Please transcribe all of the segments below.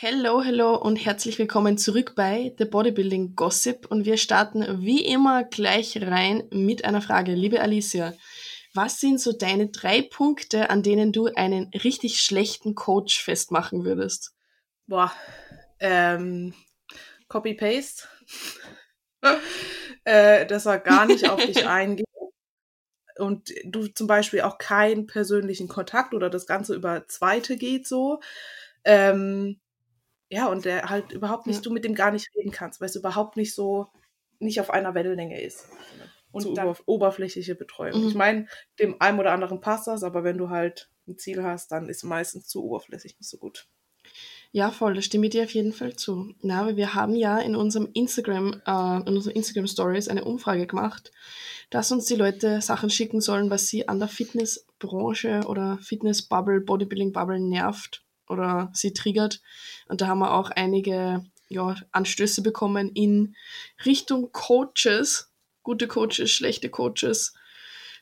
Hello, hello und herzlich willkommen zurück bei The Bodybuilding Gossip und wir starten wie immer gleich rein mit einer Frage. Liebe Alicia, was sind so deine drei Punkte, an denen du einen richtig schlechten Coach festmachen würdest? Boah, ähm, Copy-Paste. äh, dass er gar nicht auf dich eingeht und du zum Beispiel auch keinen persönlichen Kontakt oder das Ganze über Zweite geht so. Ähm, ja, und der halt überhaupt nicht, ja. du mit dem gar nicht reden kannst, weil es überhaupt nicht so, nicht auf einer Wellenlänge ist. Und so dann, oberflächliche Betreuung. Mhm. Ich meine, dem einen oder anderen passt das, aber wenn du halt ein Ziel hast, dann ist meistens zu oberflächlich nicht so gut. Ja, voll, da stimme ich dir auf jeden Fall zu. Na, aber wir haben ja in unserem Instagram, äh, in unseren Instagram Stories eine Umfrage gemacht, dass uns die Leute Sachen schicken sollen, was sie an der Fitnessbranche oder Fitnessbubble, Bodybuilding Bubble nervt oder sie triggert. Und da haben wir auch einige ja, Anstöße bekommen in Richtung Coaches, gute Coaches, schlechte Coaches.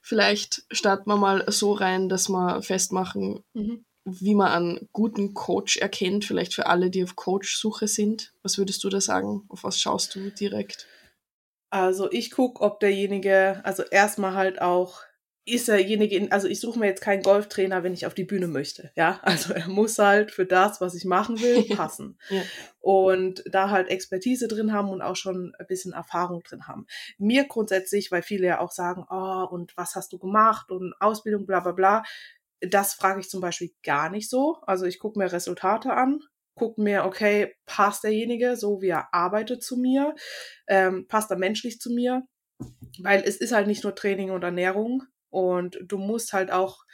Vielleicht starten wir mal so rein, dass wir festmachen, mhm. wie man einen guten Coach erkennt, vielleicht für alle, die auf Coach-Suche sind. Was würdest du da sagen? Auf was schaust du direkt? Also ich gucke, ob derjenige, also erstmal halt auch ist derjenige, in, also ich suche mir jetzt keinen Golftrainer, wenn ich auf die Bühne möchte, ja. Also er muss halt für das, was ich machen will, passen. ja. Und da halt Expertise drin haben und auch schon ein bisschen Erfahrung drin haben. Mir grundsätzlich, weil viele ja auch sagen, oh, und was hast du gemacht und Ausbildung, bla bla bla. Das frage ich zum Beispiel gar nicht so. Also ich gucke mir Resultate an, gucke mir, okay, passt derjenige so, wie er arbeitet zu mir, ähm, passt er menschlich zu mir, weil es ist halt nicht nur Training und Ernährung, und du musst halt auch,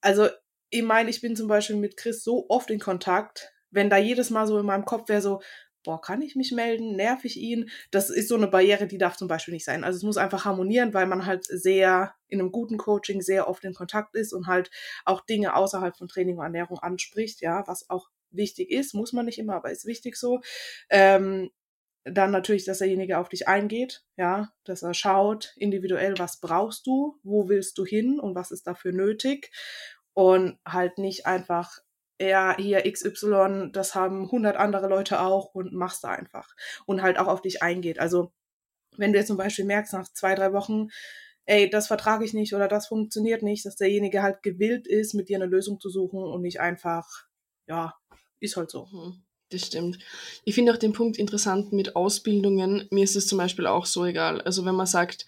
also ich meine, ich bin zum Beispiel mit Chris so oft in Kontakt, wenn da jedes Mal so in meinem Kopf wäre so, boah, kann ich mich melden? Nerv ich ihn? Das ist so eine Barriere, die darf zum Beispiel nicht sein. Also es muss einfach harmonieren, weil man halt sehr in einem guten Coaching sehr oft in Kontakt ist und halt auch Dinge außerhalb von Training und Ernährung anspricht, ja, was auch wichtig ist, muss man nicht immer, aber ist wichtig so. Ähm, dann natürlich, dass derjenige auf dich eingeht, ja, dass er schaut individuell, was brauchst du, wo willst du hin und was ist dafür nötig und halt nicht einfach, ja, hier XY, das haben 100 andere Leute auch und machst da einfach und halt auch auf dich eingeht. Also wenn du jetzt zum Beispiel merkst nach zwei, drei Wochen, ey, das vertrage ich nicht oder das funktioniert nicht, dass derjenige halt gewillt ist, mit dir eine Lösung zu suchen und nicht einfach, ja, ist halt so. Mhm das stimmt. Ich finde auch den Punkt interessant mit Ausbildungen. Mir ist es zum Beispiel auch so egal. Also wenn man sagt,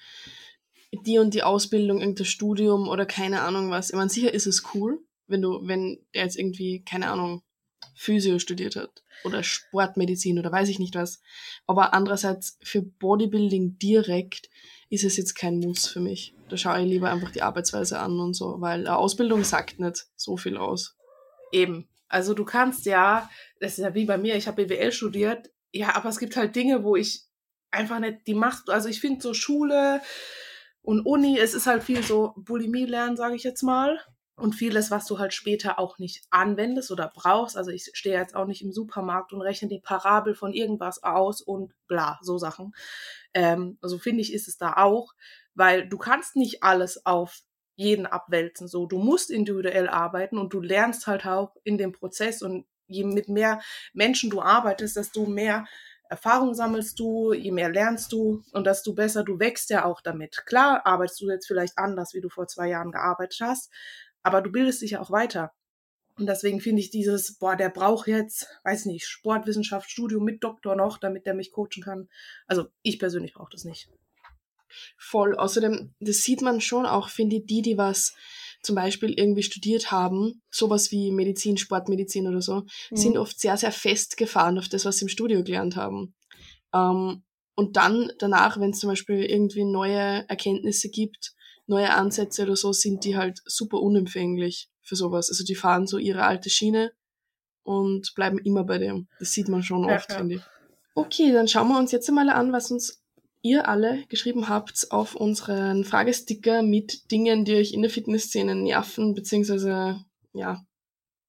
die und die Ausbildung, irgendein Studium oder keine Ahnung was. Ich meine, sicher ist es cool, wenn du, wenn der jetzt irgendwie, keine Ahnung, Physio studiert hat oder Sportmedizin oder weiß ich nicht was. Aber andererseits für Bodybuilding direkt ist es jetzt kein Muss für mich. Da schaue ich lieber einfach die Arbeitsweise an und so, weil eine Ausbildung sagt nicht so viel aus. Eben. Also du kannst ja, das ist ja wie bei mir, ich habe BWL studiert, ja, aber es gibt halt Dinge, wo ich einfach nicht die Macht, also ich finde so Schule und Uni, es ist halt viel so Bulimie lernen, sage ich jetzt mal. Und vieles, was du halt später auch nicht anwendest oder brauchst. Also ich stehe jetzt auch nicht im Supermarkt und rechne die Parabel von irgendwas aus und bla, so Sachen. Ähm, also finde ich, ist es da auch, weil du kannst nicht alles auf jeden abwälzen. So, du musst individuell arbeiten und du lernst halt auch in dem Prozess und je mit mehr Menschen du arbeitest, desto mehr Erfahrung sammelst du, je mehr lernst du und desto besser du wächst ja auch damit. Klar arbeitest du jetzt vielleicht anders, wie du vor zwei Jahren gearbeitet hast, aber du bildest dich ja auch weiter. Und deswegen finde ich dieses, boah, der braucht jetzt, weiß nicht, Sportwissenschaft, Studium mit Doktor noch, damit der mich coachen kann. Also ich persönlich brauche das nicht. Voll. Außerdem, das sieht man schon auch, finde ich, die, die was zum Beispiel irgendwie studiert haben, sowas wie Medizin, Sportmedizin oder so, mhm. sind oft sehr, sehr festgefahren auf das, was sie im Studio gelernt haben. Ähm, und dann danach, wenn es zum Beispiel irgendwie neue Erkenntnisse gibt, neue Ansätze oder so, sind die halt super unempfänglich für sowas. Also die fahren so ihre alte Schiene und bleiben immer bei dem. Das sieht man schon oft, ja. finde ich. Okay, dann schauen wir uns jetzt einmal an, was uns ihr alle geschrieben habt auf unseren Fragesticker mit Dingen, die euch in der Fitnessszene nerven, beziehungsweise, ja,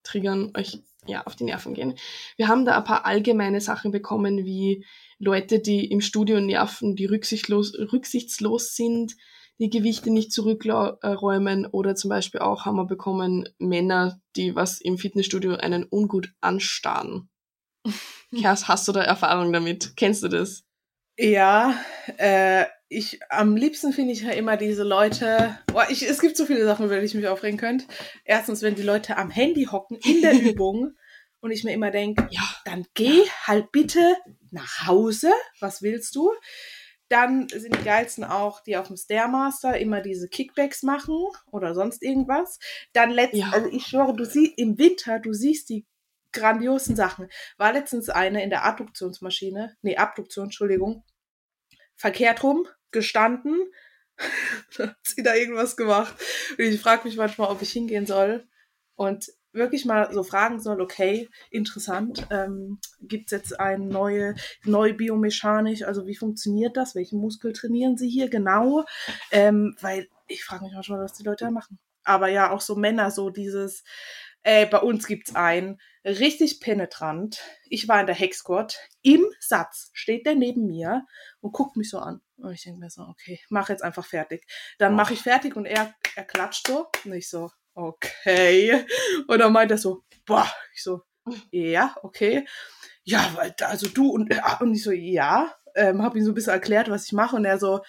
triggern, euch ja, auf die Nerven gehen. Wir haben da ein paar allgemeine Sachen bekommen, wie Leute, die im Studio nerven, die rücksichtslos, rücksichtslos sind, die Gewichte nicht zurückräumen oder zum Beispiel auch haben wir bekommen Männer, die was im Fitnessstudio einen ungut anstarren. Hast, hast du da Erfahrung damit? Kennst du das? Ja, äh, ich am liebsten finde ich ja immer diese Leute. Boah, ich, es gibt so viele Sachen, über die ich mich aufregen könnte. Erstens, wenn die Leute am Handy hocken in der Übung und ich mir immer denke, ja, dann geh halt bitte nach Hause. Was willst du? Dann sind die geilsten auch, die auf dem Stairmaster immer diese Kickbacks machen oder sonst irgendwas. Dann letztens, ja. also ich schwöre, du siehst im Winter, du siehst die grandiosen Sachen. War letztens eine in der Adduktionsmaschine, nee, Abduktion, Entschuldigung, verkehrt rum, gestanden, hat sie da irgendwas gemacht. Und ich frage mich manchmal, ob ich hingehen soll und wirklich mal so fragen soll, okay, interessant, ähm, gibt es jetzt eine neue, neue Biomechanik, also wie funktioniert das, welchen Muskel trainieren sie hier genau, ähm, weil ich frage mich manchmal, was die Leute da machen. Aber ja, auch so Männer, so dieses, äh, bei uns gibt's einen, richtig penetrant. Ich war in der Hexquad. Im Satz steht der neben mir und guckt mich so an. Und ich denke mir so, okay, mach jetzt einfach fertig. Dann mache ich fertig und er, er klatscht so. Und ich so, okay. Und dann meint er so, boah. Ich so, ja, okay. Ja, weil, also du und, und ich so, ja. Ähm, habe ihm so ein bisschen erklärt, was ich mache. Und er so,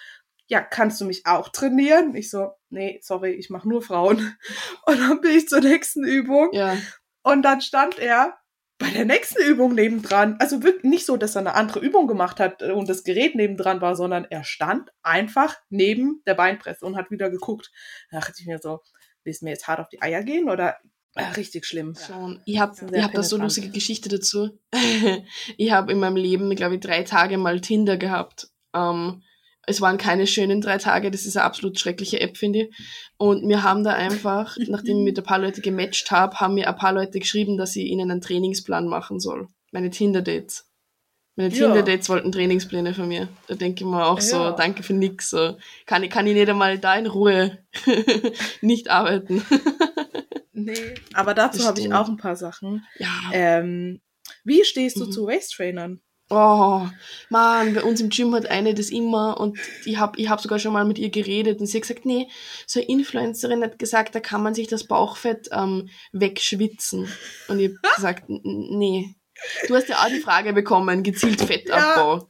ja, kannst du mich auch trainieren? Ich so, nee, sorry, ich mache nur Frauen. Und dann bin ich zur nächsten Übung. Ja. Und dann stand er bei der nächsten Übung nebendran. Also wirklich nicht so, dass er eine andere Übung gemacht hat und das Gerät nebendran war, sondern er stand einfach neben der Beinpresse und hat wieder geguckt. Da dachte ich mir so, willst du mir jetzt hart auf die Eier gehen oder ja, richtig schlimm. Schon. Ich habe hab da so eine lustige Geschichte dazu. ich habe in meinem Leben, glaube ich, drei Tage mal Tinder gehabt. Ähm, es waren keine schönen drei Tage, das ist eine absolut schreckliche App, finde ich. Und wir haben da einfach, nachdem ich mit ein paar Leute gematcht habe, haben mir ein paar Leute geschrieben, dass ich ihnen einen Trainingsplan machen soll. Meine Tinder-Dates. Meine ja. Tinder-Dates wollten Trainingspläne von mir. Da denke ich mir auch ja. so, danke für nix. So. Kann, ich, kann ich nicht einmal da in Ruhe nicht arbeiten. nee, aber dazu habe ich auch ein paar Sachen. Ja. Ähm, wie stehst du mhm. zu Waist-Trainern? Oh, Mann, bei uns im Gym hat eine das immer und ich habe ich hab sogar schon mal mit ihr geredet und sie hat gesagt, nee, so eine Influencerin hat gesagt, da kann man sich das Bauchfett ähm, wegschwitzen. Und ich habe gesagt, nee. Du hast ja auch die Frage bekommen, gezielt Fettabbau. Ja,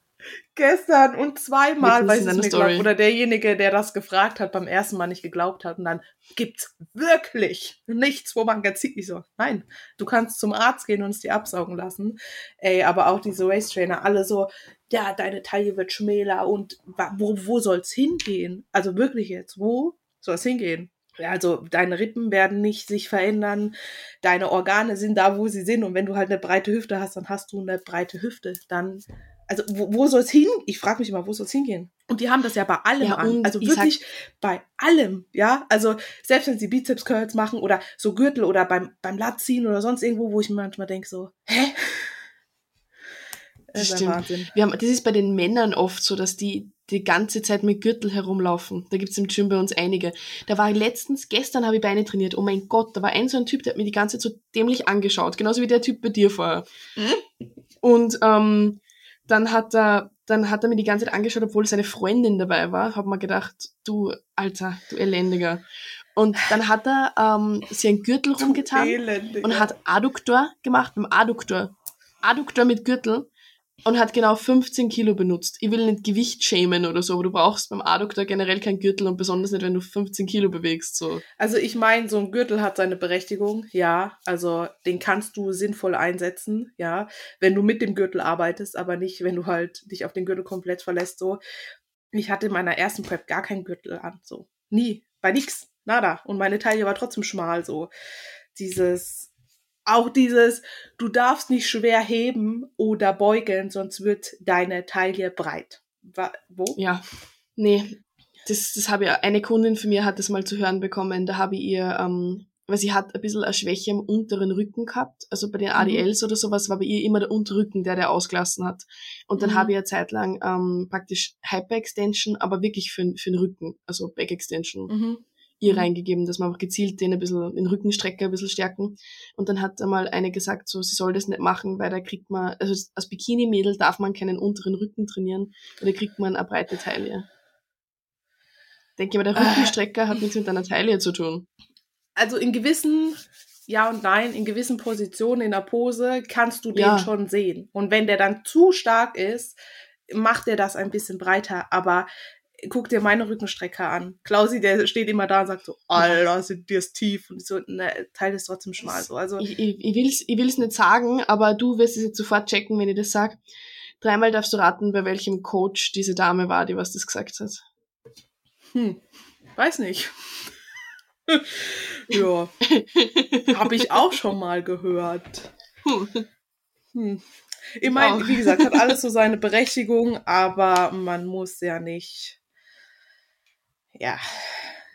gestern und zweimal, weil es mir glaubt, oder derjenige, der das gefragt hat, beim ersten Mal nicht geglaubt hat und dann gibt's wirklich nichts, wo man ganz ich so, nein, du kannst zum Arzt gehen und es dir absaugen lassen. Ey, aber auch diese Race Trainer, alle so, ja, deine Taille wird schmäler und wo, wo soll's hingehen? Also wirklich jetzt, wo soll's hingehen? Also deine Rippen werden nicht sich verändern, deine Organe sind da, wo sie sind und wenn du halt eine breite Hüfte hast, dann hast du eine breite Hüfte. Dann also wo, wo soll es hin? Ich frage mich immer, wo soll es hingehen? Und die haben das ja bei allem ja, an. Also wirklich bei allem, ja. Also selbst wenn sie Bizeps Curls machen oder so Gürtel oder beim, beim Latziehen oder sonst irgendwo, wo ich mir manchmal denke so, hä? Das, das stimmt. Wir haben, das ist bei den Männern oft so, dass die die ganze Zeit mit Gürtel herumlaufen. Da gibt's im Gym bei uns einige. Da war ich letztens, gestern habe ich Beine trainiert. Oh mein Gott, da war ein so ein Typ, der hat mir die ganze Zeit so dämlich angeschaut. Genauso wie der Typ bei dir vorher. Mhm. Und ähm, dann hat er, dann hat er mir die ganze Zeit angeschaut, obwohl seine Freundin dabei war. Hab mir gedacht, du Alter, du Elendiger. Und dann hat er ähm, sie einen Gürtel rumgetan und hat Adduktor gemacht, beim Adduktor. Adduktor mit Gürtel und hat genau 15 Kilo benutzt. Ich will nicht Gewicht schämen oder so, aber du brauchst beim A-Doktor generell keinen Gürtel und besonders nicht, wenn du 15 Kilo bewegst. So. Also ich meine, so ein Gürtel hat seine Berechtigung, ja. Also den kannst du sinnvoll einsetzen, ja, wenn du mit dem Gürtel arbeitest, aber nicht, wenn du halt dich auf den Gürtel komplett verlässt. So, ich hatte in meiner ersten Prep gar keinen Gürtel an, so nie, bei nix, nada. Und meine Taille war trotzdem schmal, so dieses auch dieses, du darfst nicht schwer heben oder beugen, sonst wird deine Taille breit. wo? Ja, nee. Das, das habe ich, eine Kundin von mir hat das mal zu hören bekommen. Da habe ich ihr, ähm, weil sie hat ein bisschen eine Schwäche im unteren Rücken gehabt. Also bei den ADLs mhm. oder sowas war bei ihr immer der Unterrücken, der der ausgelassen hat. Und dann mhm. habe ich eine Zeit lang ähm, praktisch Hyper-Extension, aber wirklich für, für den Rücken, also Back-Extension. Mhm ihr mhm. reingegeben, dass man auch gezielt den ein bisschen, den Rückenstrecker ein bisschen stärken. Und dann hat einmal eine gesagt, so, sie soll das nicht machen, weil da kriegt man, also als Bikini-Mädel darf man keinen unteren Rücken trainieren, weil da kriegt man eine breite Taille. Denke aber der ah. Rückenstrecker hat nichts mit deiner Taille zu tun. Also in gewissen ja und nein. In gewissen Positionen in der Pose kannst du Ja. den schon sehen. Und wenn der dann zu stark ist, macht er das ein bisschen breiter. Aber guck dir meine Rückenstrecker an. Klausi, der steht immer da und sagt so, Alter, sind dir ist tief. Und so, ne, Teil ist trotzdem schmal. So. Also, Ich, ich, ich will's, ich will's nicht sagen, aber du wirst es jetzt sofort checken, wenn ich das sag. Dreimal darfst du raten, bei welchem Coach diese Dame war, die was das gesagt hat. hm, weiß nicht. ja, habe ich auch schon mal gehört. Hm. Hm. Ich meine, wie gesagt, hat alles so seine Berechtigung, aber man muss ja nicht. Ja,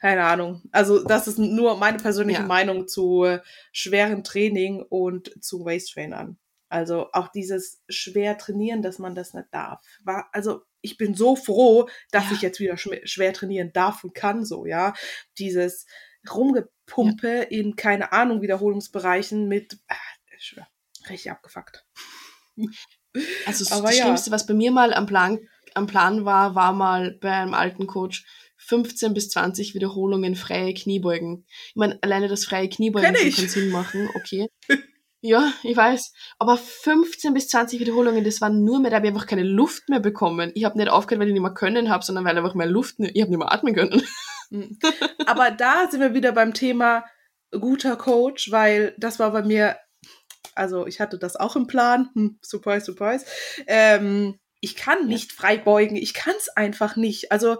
keine Ahnung. Also, das ist nur meine persönliche Ja. Meinung zu äh, schwerem Training und zu Waist-Trainern. Also auch dieses schwer trainieren, dass man das nicht darf. War, also ich bin so froh, dass Ja. ich jetzt wieder schwer trainieren darf und kann, so, ja. Dieses Rumgepumpe in, keine Ahnung, Wiederholungsbereichen mit, ah, ich schwör, richtig abgefuckt. Also Aber das ja. Schlimmste, was bei mir mal am Plan, am Plan war, war mal bei einem alten Coach 15 bis 20 Wiederholungen freie Kniebeugen. Ich meine, alleine das freie Kniebeugen kann Sinn machen, okay. Ja, ich weiß. Aber 15 bis 20 Wiederholungen, das war nur mehr, da habe ich einfach keine Luft mehr bekommen. Ich habe nicht aufgehört, weil ich nicht mehr können habe, sondern weil einfach mehr Luft, ich habe nicht mehr atmen können. Mhm. Aber da sind wir wieder beim Thema guter Coach, weil das war bei mir, also ich hatte das auch im Plan, hm, surprise, surprise. Ähm, ich kann nicht frei beugen, ich kann es einfach nicht. Also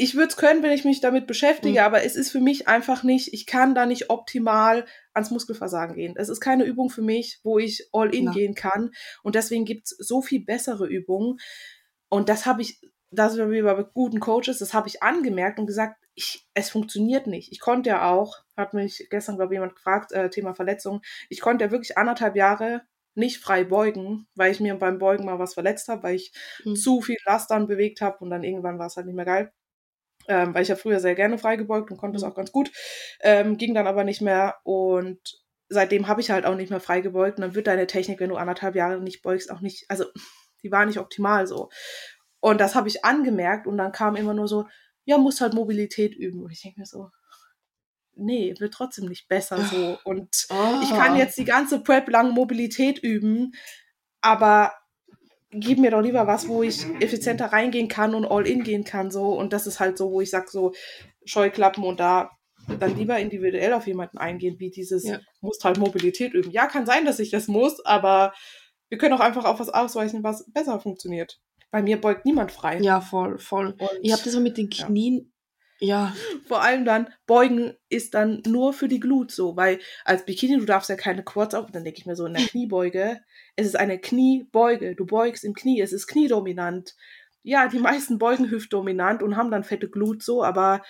ich würde es können, wenn ich mich damit beschäftige, Mhm. aber es ist für mich einfach nicht, ich kann da nicht optimal ans Muskelversagen gehen. Es ist keine Übung für mich, wo ich all in Na. gehen kann. Und deswegen gibt's so viel bessere Übungen. Und das habe ich, da sind wir bei guten Coaches, das habe ich angemerkt und gesagt, ich, es funktioniert nicht. Ich konnte ja auch, hat mich gestern, glaube ich, jemand gefragt, äh, Thema Verletzung, ich konnte ja wirklich anderthalb Jahre nicht frei beugen, weil ich mir beim Beugen mal was verletzt habe, weil ich Hm. zu viel Last dann bewegt habe und dann irgendwann war es halt nicht mehr geil. Ähm, weil ich ja früher sehr gerne frei gebeugt und konnte es Mhm. auch ganz gut. Ähm, ging dann aber nicht mehr und seitdem habe ich halt auch nicht mehr frei gebeugt und dann wird deine Technik, wenn du anderthalb Jahre nicht beugst, auch nicht, also die war nicht optimal so. Und das habe ich angemerkt und dann kam immer nur so, ja, musst halt Mobilität üben. Und ich denke mir so, nee, wird trotzdem nicht besser so. Und ich kann jetzt die ganze Prep lang Mobilität üben, aber gib mir doch lieber was, wo ich effizienter reingehen kann und all in gehen kann so. Und das ist halt so, wo ich sag so Scheuklappen und da dann lieber individuell auf jemanden eingehen, wie dieses, Ja. musst halt Mobilität üben. Ja, kann sein, dass ich das muss, aber wir können auch einfach auf was ausweichen, was besser funktioniert. Bei mir beugt niemand frei. Ja, voll, voll. Und Ich habe das so mit den. Knien. Ja, vor allem dann, Beugen ist dann nur für die Glut so, weil als Bikini, du darfst ja keine Quads auf, dann denke ich mir so, in der Kniebeuge, es ist eine Kniebeuge, du beugst im Knie, es ist kniedominant. Ja, die meisten beugen hüftdominant und haben dann fette Glut so, aber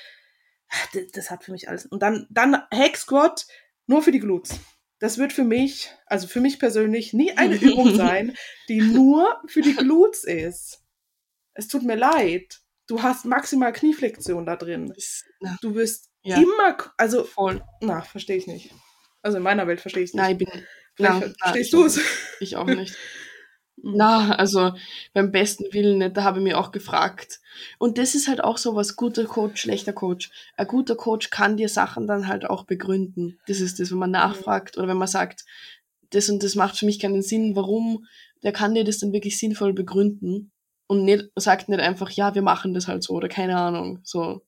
das, das hat für mich alles. Und dann, dann Hack Squat nur für die Gluts. Das wird für mich, also für mich persönlich, nie eine Übung sein, die nur für die Gluts ist. Es tut mir leid. Du hast maximal Knieflexion da drin. Du wirst Ja. immer, also, voll. na, verstehe ich nicht. Also in meiner Welt verstehe ich es nicht. Nein, ich bin. Na, verstehst ich du es? Ich auch nicht. Na, also beim besten Willen nicht, da habe ich mir auch gefragt. Und das ist halt auch so was, guter Coach, schlechter Coach. Ein guter Coach kann dir Sachen dann halt auch begründen. Das ist das, wenn man nachfragt oder wenn man sagt, das und das macht für mich keinen Sinn, warum, der kann dir das dann wirklich sinnvoll begründen und nicht, sagt nicht einfach, ja, wir machen das halt so oder keine Ahnung, so.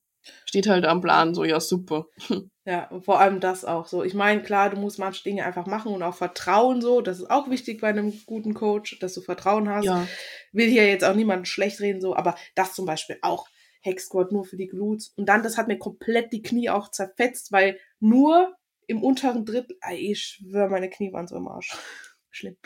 Steht halt am Plan, so, ja, super. Ja, und vor allem das auch so. Ich meine, klar, du musst manche Dinge einfach machen und auch vertrauen so. Das ist auch wichtig bei einem guten Coach, dass du Vertrauen hast. Ja, Will hier jetzt auch niemanden schlecht reden so, aber das zum Beispiel auch. Squat nur für die Glutes. Und dann, das hat mir komplett die Knie auch zerfetzt, weil nur im unteren Drittel, ich schwöre, meine Knie waren so im Arsch. Schlimm.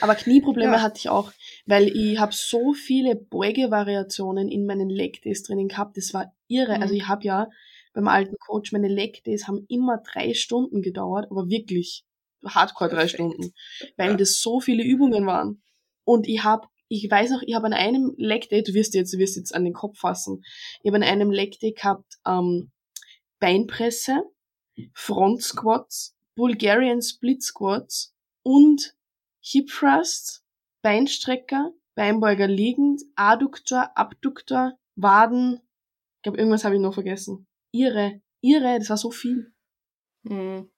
Aber Knieprobleme Ja. hatte ich auch, weil ich habe so viele Beugevariationen in meinen Leg Days drinnen gehabt. Das war irre. Mhm. Also ich habe ja beim alten Coach meine Leg Days haben immer drei Stunden gedauert, aber wirklich Hardcore drei. Stunden, weil Ja. das so viele Übungen waren. Und ich habe, ich weiß noch, ich habe an einem Leg Day, du wirst jetzt, du wirst jetzt an den Kopf fassen, ich habe an einem Leg Day gehabt ähm, Beinpresse, Front Squats, Bulgarian Split Squats und Hip Thrust, Beinstrecker, Beinbeuger liegend, Adduktor, Abduktor, Waden. Ich glaube, irgendwas habe ich noch vergessen. Ihre, ihre, das war so viel. Hm.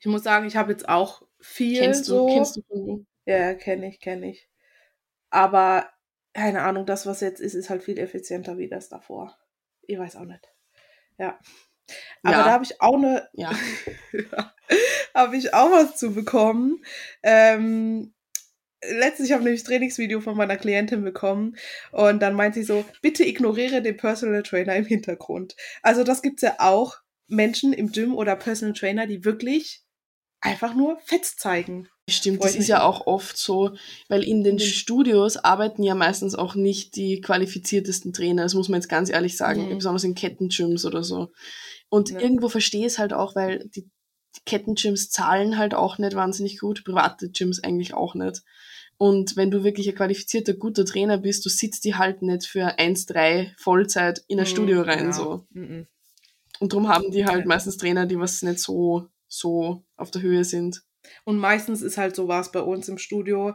Ich muss sagen, ich habe jetzt auch viel Kennst du, so. kennst du von wo? Ja, kenne ich, kenne ich. Aber keine Ahnung, das, was jetzt ist, ist halt viel effizienter wie das davor. Ich weiß auch nicht. Ja. Aber Ja. da habe ich auch eine, Ja. habe ich auch was zu bekommen. Ähm, letztlich habe ich nämlich ein Trainingsvideo von meiner Klientin bekommen und dann meint sie so, bitte ignoriere den Personal Trainer im Hintergrund. Also das gibt's ja auch Menschen im Gym oder Personal Trainer, die wirklich einfach nur Fett zeigen. Stimmt, Freut das ist ja auch oft so, weil in den Mhm. Studios arbeiten ja meistens auch nicht die qualifiziertesten Trainer, das muss man jetzt ganz ehrlich sagen, Mhm. besonders in Kettengyms oder so. Und Ja. irgendwo verstehe ich es halt auch, weil die, Kettengyms zahlen halt auch nicht wahnsinnig gut, private Gyms eigentlich auch nicht. Und wenn du wirklich ein qualifizierter, guter Trainer bist, du sitzt die halt nicht für 1,3 Vollzeit in ein Mhm, Studio rein, ja. so. Mhm. Und darum haben die halt meistens Trainer, die was nicht so, so auf der Höhe sind. Und meistens ist halt so was bei uns im Studio.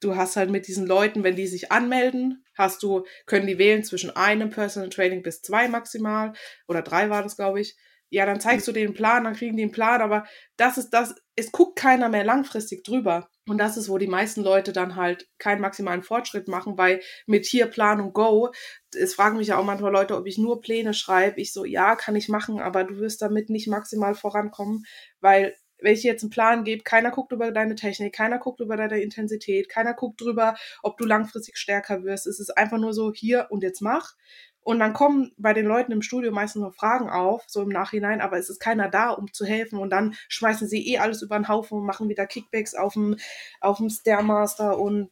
Du hast halt mit diesen Leuten, wenn die sich anmelden, hast du, können die wählen zwischen einem Personal Training bis zwei maximal oder drei war das, glaube ich. Ja, dann zeigst du denen einen Plan, dann kriegen die einen Plan, aber das ist das, es guckt keiner mehr langfristig drüber. Und das ist, wo die meisten Leute dann halt keinen maximalen Fortschritt machen, weil mit hier Plan und Go, es fragen mich ja auch manchmal Leute, ob ich nur Pläne schreibe. Ich so, ja, kann ich machen, aber du wirst damit nicht maximal vorankommen, weil wenn ich jetzt einen Plan gebe, keiner guckt über deine Technik, keiner guckt über deine Intensität, keiner guckt drüber, ob du langfristig stärker wirst. Es ist einfach nur so, hier und jetzt mach. Und dann kommen bei den Leuten im Studio meistens noch Fragen auf, so im Nachhinein, aber es ist keiner da, um zu helfen. Und dann schmeißen sie eh alles über den Haufen und machen wieder Kickbacks auf dem, auf dem Stairmaster und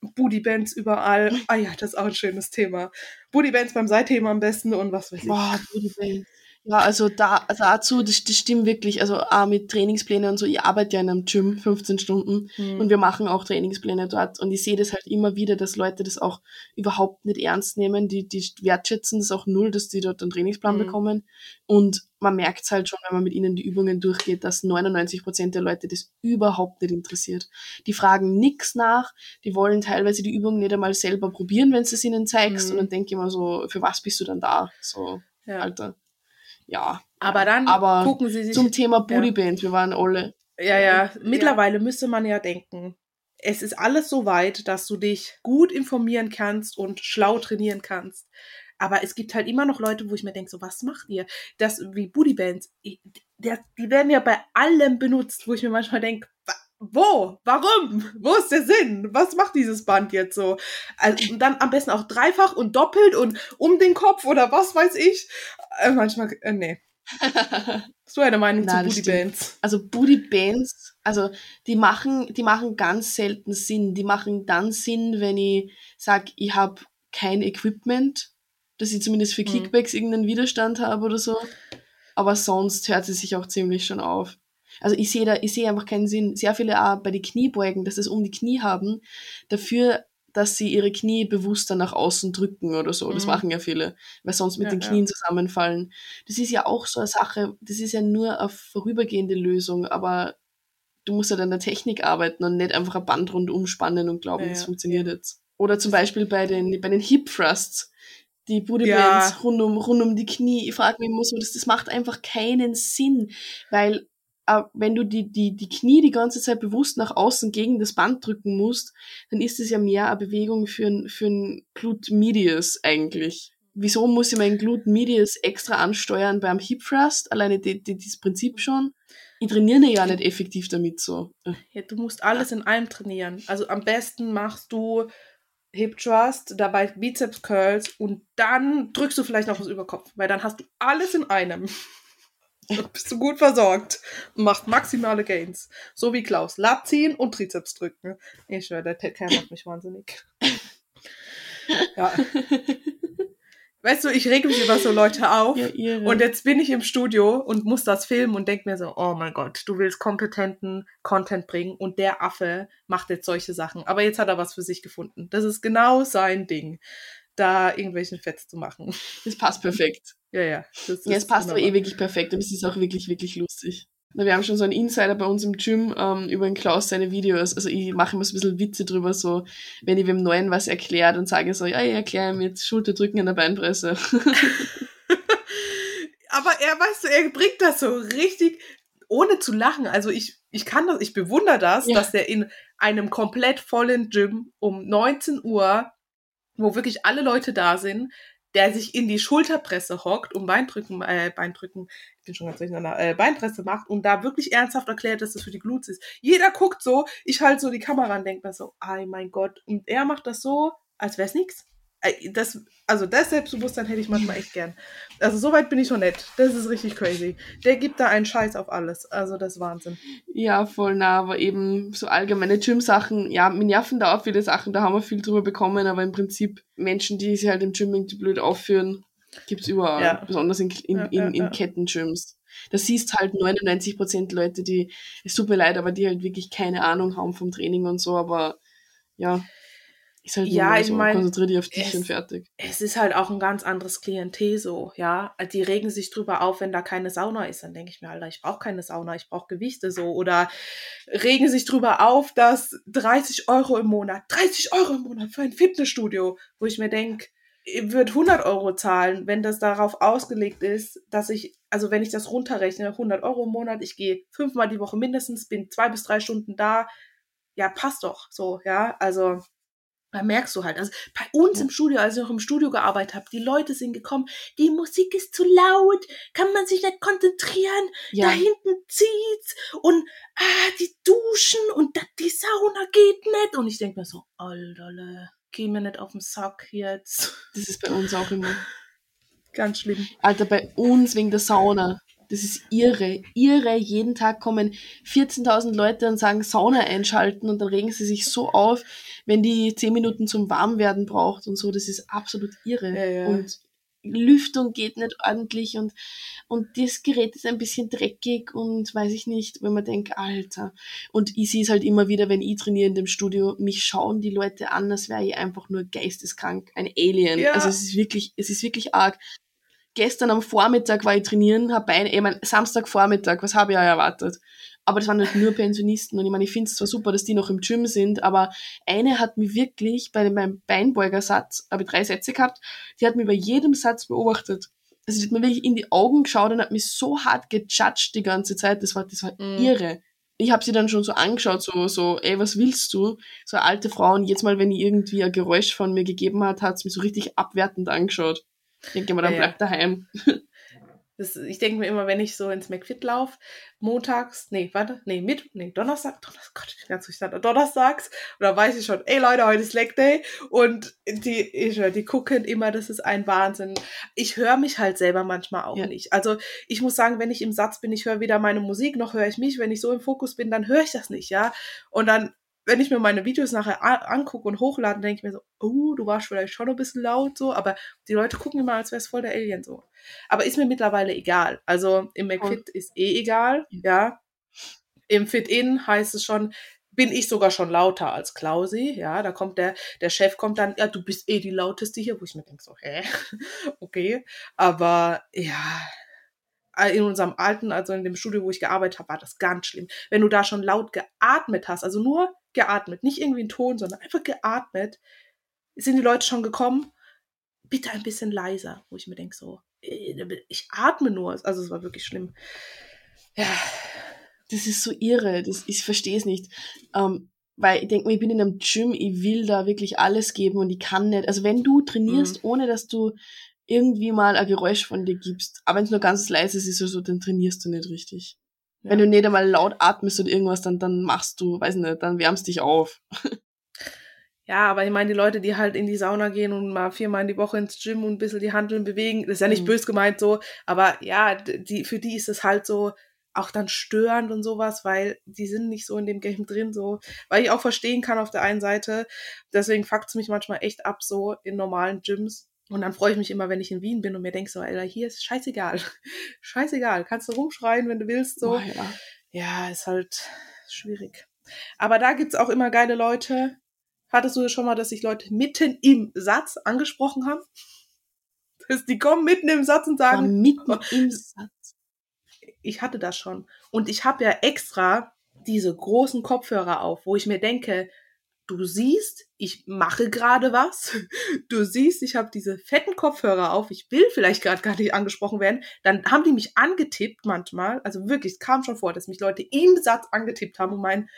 Bootybands überall. Ah ja, das ist auch ein schönes Thema. Bootybands beim Seitheben am besten und was weiß ich. Boah, Bodybuilding. Ja, also da, dazu, das, das stimmt wirklich. Also auch mit Trainingsplänen und so, ich arbeite ja in einem Gym 15 Stunden Hm. und wir machen auch Trainingspläne dort und ich sehe das halt immer wieder, dass Leute das auch überhaupt nicht ernst nehmen, die, die wertschätzen das auch null, dass die dort einen Trainingsplan Mhm. bekommen und man merkt es halt schon, wenn man mit ihnen die Übungen durchgeht, dass 99 Prozent der Leute das überhaupt nicht interessiert. Die fragen nix nach, die wollen teilweise die Übungen nicht einmal selber probieren, wenn du es ihnen zeigst Mhm. und dann denke ich immer so, für was bist du dann da? So, ja. Alter. Ja. Aber dann Aber gucken sie sich Zum Thema Bodyband, wir waren alle. Ja, ja. Ja. Mittlerweile müsste man ja denken, es ist alles so weit, dass du dich gut informieren kannst und schlau trainieren kannst. Aber es gibt halt immer noch Leute, wo ich mir denke, so, was macht ihr? Das, wie Bootybands, der, die werden ja bei allem benutzt, wo ich mir manchmal denke, wo? Warum? Wo ist der Sinn? Was macht dieses Band jetzt so? Also, und dann am besten auch dreifach und doppelt und um den Kopf oder was weiß ich. Äh, manchmal, äh, nee. So eine Meinung Na, zu das Bootybands. Also Bootybands, also die machen, die machen ganz selten Sinn. Die machen dann Sinn, wenn ich sag, ich habe kein Equipment, dass ich zumindest für Mhm. Kickbacks irgendeinen Widerstand habe oder so. Aber sonst hört sie sich auch ziemlich schon auf. Also ich sehe da, ich sehe einfach keinen Sinn. Sehr viele auch bei den Kniebeugen, dass sie es um die Knie haben, dafür, dass sie ihre Knie bewusster nach außen drücken oder so. Das Mhm. machen ja viele, weil sonst mit Ja, den ja. Knien zusammenfallen. Das ist ja auch so eine Sache, das ist ja nur eine vorübergehende Lösung, aber du musst halt an der Technik arbeiten und nicht einfach ein Band rundum spannen und glauben, Ja, das ja. funktioniert jetzt. Oder zum Beispiel bei den, bei den Hip Thrusts, die Booty Ja. Rund, um, rund um die Knie. Ich frage mich immer so, das, das macht einfach keinen Sinn, weil wenn du die, die, die Knie die ganze Zeit bewusst nach außen gegen das Band drücken musst, dann ist es ja mehr eine Bewegung für ein, für ein Glute Medius eigentlich. Wieso muss ich meinen Glute Medius extra ansteuern beim Hip Thrust? Alleine die, die, dieses Prinzip schon. Ich trainiere ja nicht effektiv damit so. Äh, Ja, du musst alles in einem trainieren. Also am besten machst du Hip Thrust, dabei Bizeps Curls und dann drückst du vielleicht noch was über Kopf, weil dann hast du alles in einem. Bist du gut versorgt und machst maximale Gains. So wie Klaus. Lat ziehen und Trizeps drücken. Ich schwöre, der Kerl macht mich wahnsinnig. Ja. Weißt du, ich reg mich über so Leute auf. Ja. Und jetzt bin ich im Studio und muss das filmen und denk mir so, oh mein Gott, du willst kompetenten Content bringen und der Affe macht jetzt solche Sachen. Aber jetzt hat er was für sich gefunden. Das ist genau sein Ding, da irgendwelchen Fetts zu machen. das passt perfekt. Ja, ja. Das Ja, es passt aber eh wirklich perfekt und es ist auch wirklich, wirklich lustig. Wir haben schon so einen Insider bei uns im Gym ähm, über den Klaus seine Videos. Also ich mache immer so ein bisschen Witze drüber, so wenn ich wem Neuen was erklärt und sage so, ja, ich erkläre ihm jetzt Schulterdrücken an der Beinpresse. Aber er, weißt du, er bringt das so richtig ohne zu lachen, also ich, ich kann das, ich bewundere das, Ja. dass der in einem komplett vollen Gym um 19 Uhr, wo wirklich alle Leute da sind, der sich in die Schulterpresse hockt und Beindrücken, äh, Beindrücken, ich bin schon ganz durcheinander, äh, Beinpresse macht und da wirklich ernsthaft erklärt, dass das für die Glutes ist. Jeder guckt so, ich halte so die Kamera und denke mir so, oh mein Gott. Und er macht das so, als wäre es nichts. Das, also das Selbstbewusstsein hätte ich manchmal echt gern. Also so weit bin ich schon nett. Das ist richtig crazy. Der gibt da einen Scheiß auf alles. Also das ist Wahnsinn. Ja, voll nah, aber eben so allgemeine Gym-Sachen, ja, mir nerven da auch viele Sachen, da haben wir viel drüber bekommen, aber im Prinzip Menschen, die sich halt im Gym irgendwie blöd aufführen, gibt's überall, Ja. besonders in, in, Ja, in, ja, in ja. Kettengyms. Da siehst halt 99% Leute, die, es tut mir leid, aber die halt wirklich keine Ahnung haben vom Training und so, aber ja, ist halt Ja, ich so, mein, konzentrier dich auf dich es- und fertig. Es ist halt auch ein ganz anderes Klientel so, ja. Die regen sich drüber auf, wenn da keine Sauna ist. Dann denke ich mir, Alter, ich brauche keine Sauna, ich brauche Gewichte so. Oder regen sich drüber auf, dass 30 Euro im Monat, 30 Euro im Monat für ein Fitnessstudio, wo ich mir denke, ich würde 100 Euro zahlen, wenn das darauf ausgelegt ist, dass ich, also wenn ich das runterrechne, 100 Euro im Monat, ich gehe fünfmal die Woche mindestens, bin zwei bis drei Stunden da, ja, passt doch so, ja, also da merkst du halt, also bei uns im Studio, als ich noch im Studio gearbeitet habe, die Leute sind gekommen, die Musik ist zu laut, kann man sich nicht konzentrieren, Ja, da hinten zieht's und ah, die duschen und da, die Sauna geht nicht. Und ich denk mir so, Alter, geh mir nicht auf den Sack jetzt. das ist bei uns auch immer. Ganz schlimm. Alter, bei uns wegen der Sauna. Das ist irre. Irre. Jeden Tag kommen 14.000 Leute und sagen Sauna einschalten und dann regen sie sich so auf, wenn die 10 Minuten zum Warmwerden braucht und so. Das ist absolut irre. Ja, ja. Und Lüftung geht nicht ordentlich und, und das Gerät ist ein bisschen dreckig und weiß ich nicht, wenn man denkt, Alter. Und ich sehe es halt immer wieder, wenn ich trainiere in dem Studio, mich schauen die Leute an, als wäre ich einfach nur geisteskrank, ein Alien. Ja. Also es ist wirklich, es ist wirklich arg gestern am Vormittag war ich trainieren, hab Beine, ich mein, Samstagvormittag, was habe ich ja erwartet? Aber das waren nicht nur Pensionisten und ich meine, ich finde es zwar super, dass die noch im Gym sind, aber eine hat mich wirklich bei meinem Beinbeugersatz, habe ich drei Sätze gehabt, die hat mich bei jedem Satz beobachtet. Also die hat mir wirklich in die Augen geschaut und hat mich so hart gejudged die ganze Zeit, das war, das war Mhm. irre. Ich habe sie dann schon so angeschaut, so, so, ey, was willst du? So eine alte Frau und jetzt mal, wenn die irgendwie ein Geräusch von mir gegeben hat, hat sie mich so richtig abwertend angeschaut. Ich denke mal, dann Ja, bleib daheim. Das, ich denke mir immer, wenn ich so ins McFit laufe, montags, nee, warte, nee, mit, nee, Donnerstag, Donnerstag, Gott, ich bin ganz durcheinander, donnerstags, und dann weiß ich schon, ey Leute, heute ist Leg Day, und die, ich, die gucken immer, das ist ein Wahnsinn. Ich höre mich halt selber manchmal auch Ja. nicht. Also ich muss sagen, wenn ich im Satz bin, ich höre weder meine Musik, noch höre ich mich, wenn ich so im Fokus bin, dann höre ich das nicht, ja, und dann wenn ich mir meine Videos nachher angucke und hochlade, denke ich mir so, oh, du warst vielleicht schon ein bisschen laut so, aber die Leute gucken immer, als wäre es voll der Alien so. Aber ist mir mittlerweile egal. Also im McFit ist eh egal, ja. Im Fit-In heißt es schon, bin ich sogar schon lauter als Klausi, ja. Da kommt der, der Chef kommt dann, ja, du bist eh die lauteste hier, wo ich mir denke so, hä? okay. Aber ja, in unserem alten, also in dem Studio, wo ich gearbeitet habe, war das ganz schlimm. Wenn du da schon laut geatmet hast, also nur geatmet, nicht irgendwie ein Ton, sondern einfach geatmet, sind die Leute schon gekommen, bitte ein bisschen leiser, wo ich mir denke so, äh, ich atme nur, also es war wirklich schlimm. Ja, Das ist so irre. Das, ich verstehe es nicht. Ähm, weil ich denke mir, ich bin in einem Gym, ich will da wirklich alles geben und ich kann nicht. Also wenn du trainierst, ohne dass du irgendwie mal ein Geräusch von dir gibst, aber wenn es nur ganz leise ist, ist so, dann trainierst du nicht richtig. Ja. Wenn du nicht einmal laut atmest oder irgendwas, dann, dann machst du, weiß nicht, dann wärmst dich auf. Ja, aber ich meine, die Leute, die halt in die Sauna gehen und mal viermal in die Woche ins Gym und ein bisschen die Handeln bewegen, das ist ja nicht Mhm. bös gemeint so, aber ja, die, für die ist es halt so auch dann störend und sowas, weil die sind nicht so in dem Game drin, so, weil ich auch verstehen kann auf der einen Seite, deswegen fuckt's mich manchmal echt ab, so in normalen Gyms. Und dann freue ich mich immer, wenn ich in Wien bin und mir denke so, Alter, hier ist scheißegal. scheißegal. Kannst du rumschreien, wenn du willst, so. Boah, ja. Ja, ist halt schwierig. Aber da gibt's auch immer geile Leute. Hattest du schon mal, dass sich Leute mitten im Satz angesprochen haben? Dass die kommen mitten im Satz und War sagen, mitten im Satz. ich hatte das schon. Und ich habe ja extra diese großen Kopfhörer auf, wo ich mir denke, du siehst, ich mache gerade was, du siehst, ich habe diese fetten Kopfhörer auf, ich will vielleicht gerade gar nicht angesprochen werden, dann haben die mich angetippt manchmal, also wirklich, es kam schon vor, dass mich Leute im Satz angetippt haben und meinen,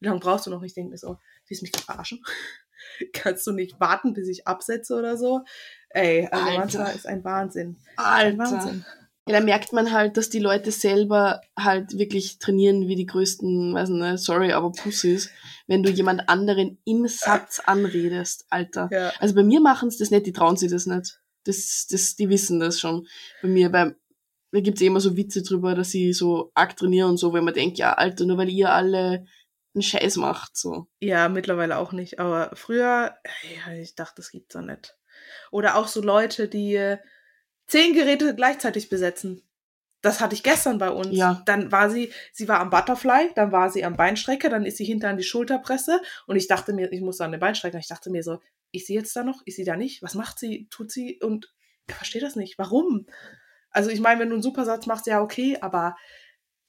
wie lange brauchst du noch? Ich denke mir so, willst du mich verarschen? Kannst du nicht warten, bis ich absetze oder so? Ey, also Alter. manchmal ist ein Wahnsinn. Alter. Ein Wahnsinn. Ja, da merkt man halt, dass die Leute selber halt wirklich trainieren wie die größten, weiß nicht, sorry, aber Pussys, wenn du jemand anderen im Satz anredest, Alter. Ja. Also bei mir machen sie das nicht, die trauen sich das nicht. Das, das, die wissen das schon. Bei mir, bei, da gibt's eh immer so Witze drüber, dass sie so arg trainieren und so, wo man denkt, ja, Alter, nur weil ihr alle einen Scheiß macht, so. Ja, mittlerweile auch nicht, aber früher, ja, ich dachte, das gibt's doch nicht. Oder auch so Leute, die zehn Geräte gleichzeitig besetzen. Das hatte ich gestern bei uns. Ja. Dann war sie, sie war am Butterfly, dann war sie am Beinstrecker, dann ist sie hinter an die Schulterpresse und ich dachte mir, ich muss an den Beinstrecker. Ich dachte mir so, ist sie jetzt da noch? Ist sie da nicht? Was macht sie? Tut sie? Und ich verstehe das nicht. Warum? Also ich meine, wenn du einen Supersatz machst, ja okay, aber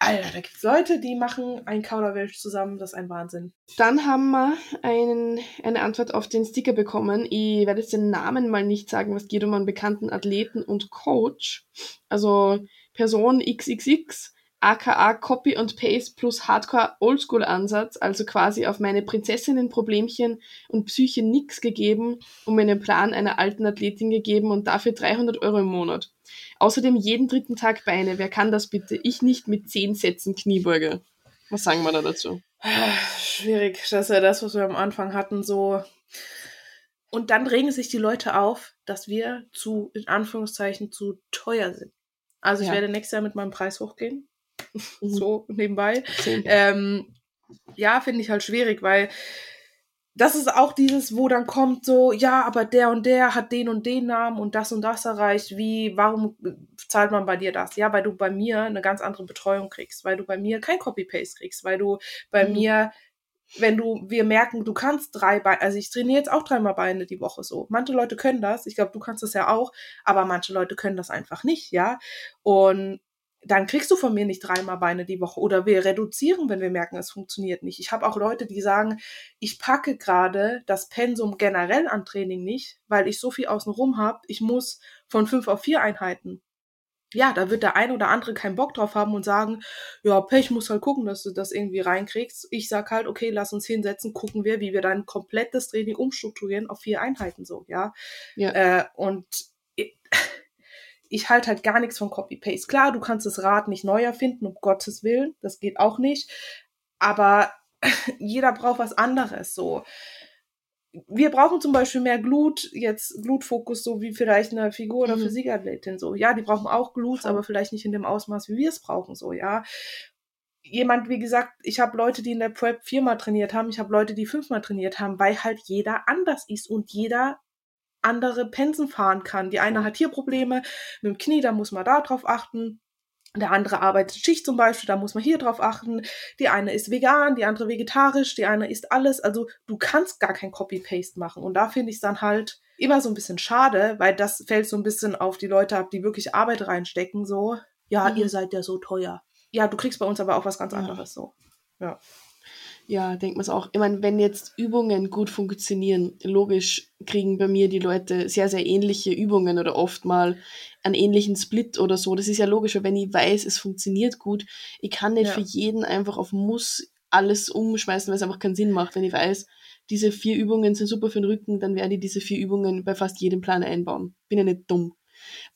Alter, da gibt's Leute, die machen ein Kauderwelsch zusammen, das ist ein Wahnsinn. Dann haben wir einen, eine Antwort auf den Sticker bekommen. Ich werde jetzt den Namen mal nicht sagen, was geht um einen bekannten Athleten und Coach. Also Person XXX aka Copy und Paste plus Hardcore Oldschool Ansatz, also quasi auf meine Prinzessinnenproblemchen und Psyche nix gegeben und mir einen Plan einer alten Athletin gegeben und dafür 300 Euro im Monat. Außerdem jeden dritten Tag Beine. Wer kann das bitte? Ich nicht mit 10 Sätzen Kniebeuge. Was sagen wir da dazu? Schwierig. Das ist ja das, was wir am Anfang hatten, so. Und dann regen sich die Leute auf, dass wir zu, in Anführungszeichen, zu teuer sind. Also ich ja. werde nächstes Jahr mit meinem Preis hochgehen. Mhm. so nebenbei. Ähm, ja, finde ich halt schwierig, weil das ist auch dieses, wo dann kommt so, ja, aber der und der hat den und den Namen und das und das erreicht. Wie, warum zahlt man bei dir das? Ja, weil du bei mir eine ganz andere Betreuung kriegst, weil du bei mir kein Copy-Paste kriegst, weil du bei mhm. mir, wenn du, wir merken, du kannst drei Beine, also ich trainiere jetzt auch dreimal Beine die Woche so. Manche Leute können das, ich glaube, du kannst das ja auch, aber manche Leute können das einfach nicht, ja. Und dann kriegst du von mir nicht dreimal Beine die Woche. Oder wir reduzieren, wenn wir merken, es funktioniert nicht. Ich habe auch Leute, die sagen, ich packe gerade das Pensum generell an Training nicht, weil ich so viel außenrum habe. Ich muss von fünf auf vier Einheiten. Ja, da wird der ein oder andere keinen Bock drauf haben und sagen, ja, Pech, muss halt gucken, dass du das irgendwie reinkriegst. Ich sag halt, okay, lass uns hinsetzen, gucken wir, wie wir dein komplettes Training umstrukturieren auf vier Einheiten so, ja. ja. Äh, und ich halte halt gar nichts von Copy-Paste. Klar, du kannst das Rad nicht neu erfinden, um Gottes Willen, das geht auch nicht. Aber jeder braucht was anderes, so. Wir brauchen zum Beispiel mehr Glut, jetzt Glutfokus, so wie vielleicht eine Figur- oder mhm. Physikathletin, so. Ja, die brauchen auch Gluts, aber vielleicht nicht in dem Ausmaß, wie wir es brauchen, so, ja. Jemand, wie gesagt, ich habe Leute, die in der Prep viermal trainiert haben, ich habe Leute, die fünfmal trainiert haben, weil halt jeder anders ist und jeder andere Pensen fahren kann. Die eine hat hier Probleme mit dem Knie, da muss man da drauf achten. Der andere arbeitet Schicht zum Beispiel, da muss man hier drauf achten. Die eine ist vegan, die andere vegetarisch, die eine isst alles. Also du kannst gar kein Copy-Paste machen. Und da finde ich es dann halt immer so ein bisschen schade, weil das fällt so ein bisschen auf die Leute ab, die wirklich Arbeit reinstecken. So, ja, mhm. ihr seid ja so teuer. Ja, du kriegst bei uns aber auch was ganz anderes so. Ja. Ja, denkt man es auch. Ich meine, wenn jetzt Übungen gut funktionieren, logisch kriegen bei mir die Leute sehr, sehr ähnliche Übungen oder oft mal einen ähnlichen Split oder so. Das ist ja logisch, weil wenn ich weiß, es funktioniert gut, ich kann nicht ja. für jeden einfach auf Muss alles umschmeißen, weil es einfach keinen Sinn macht. Wenn ich weiß, diese vier Übungen sind super für den Rücken, dann werde ich diese vier Übungen bei fast jedem Plan einbauen. Bin ja nicht dumm.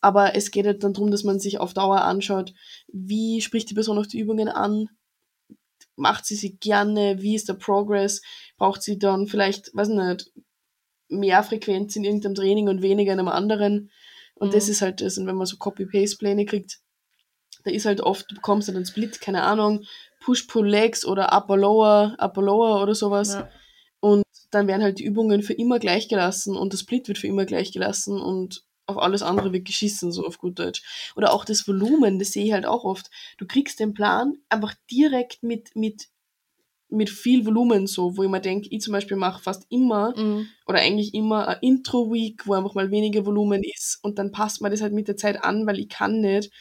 Aber es geht halt dann darum, dass man sich auf Dauer anschaut, wie spricht die Person auf die Übungen an, macht sie sie gerne, wie ist der Progress, braucht sie dann vielleicht, weiß nicht, mehr Frequenz in irgendeinem Training und weniger in einem anderen. Und mhm. das ist halt das. Und wenn man so Copy-Paste-Pläne kriegt, da ist halt oft, du bekommst dann einen Split, keine Ahnung, Push-Pull-Legs oder Upper-Lower, Upper-Lower oder sowas. Ja. Und dann werden halt die Übungen für immer gleich gelassen und das Split wird für immer gleich gelassen und auf alles andere wird geschissen, so auf gut Deutsch. Oder auch das Volumen, das sehe ich halt auch oft. Du kriegst den Plan einfach direkt mit, mit, mit viel Volumen, so, wo ich mir denke, ich zum Beispiel mache fast immer mhm. oder eigentlich immer ein Intro-Week, wo einfach mal weniger Volumen ist und dann passt man das halt mit der Zeit an, weil ich kann nicht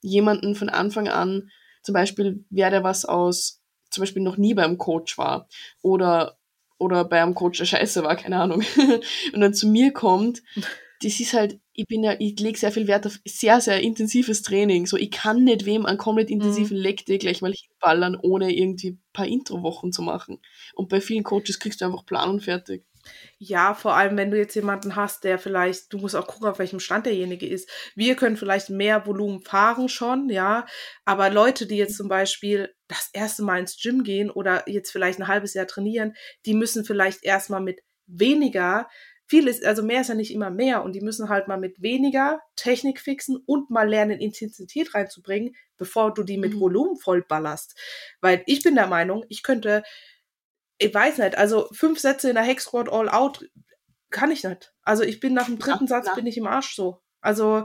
jemanden von Anfang an, zum Beispiel, wer der was aus, zum Beispiel noch nie beim Coach war oder oder bei einem Coach der Scheiße war, keine Ahnung, und dann zu mir kommt, das ist halt, ich bin ja, ich lege sehr viel Wert auf sehr, sehr intensives Training. So, ich kann nicht wem einen komplett mhm. intensiven mhm. Leg gleich mal hinballern, ohne irgendwie ein paar Introwochen zu machen. Und bei vielen Coaches kriegst du einfach Plan und fertig. Ja, vor allem, wenn du jetzt jemanden hast, der vielleicht, du musst auch gucken, auf welchem Stand derjenige ist. Wir können vielleicht mehr Volumen fahren schon, ja. Aber Leute, die jetzt zum Beispiel das erste Mal ins Gym gehen oder jetzt vielleicht ein halbes Jahr trainieren, die müssen vielleicht erstmal mit weniger viel ist, also mehr ist ja nicht immer mehr und die müssen halt mal mit weniger Technik fixen und mal lernen, Intensität reinzubringen, bevor du die mit mhm. Volumen vollballerst. Weil ich bin der Meinung, ich könnte, ich weiß nicht, also fünf Sätze in der Hex Squad All Out kann ich nicht. Also ich bin nach dem dritten ja, Satz bin ich im Arsch so. Also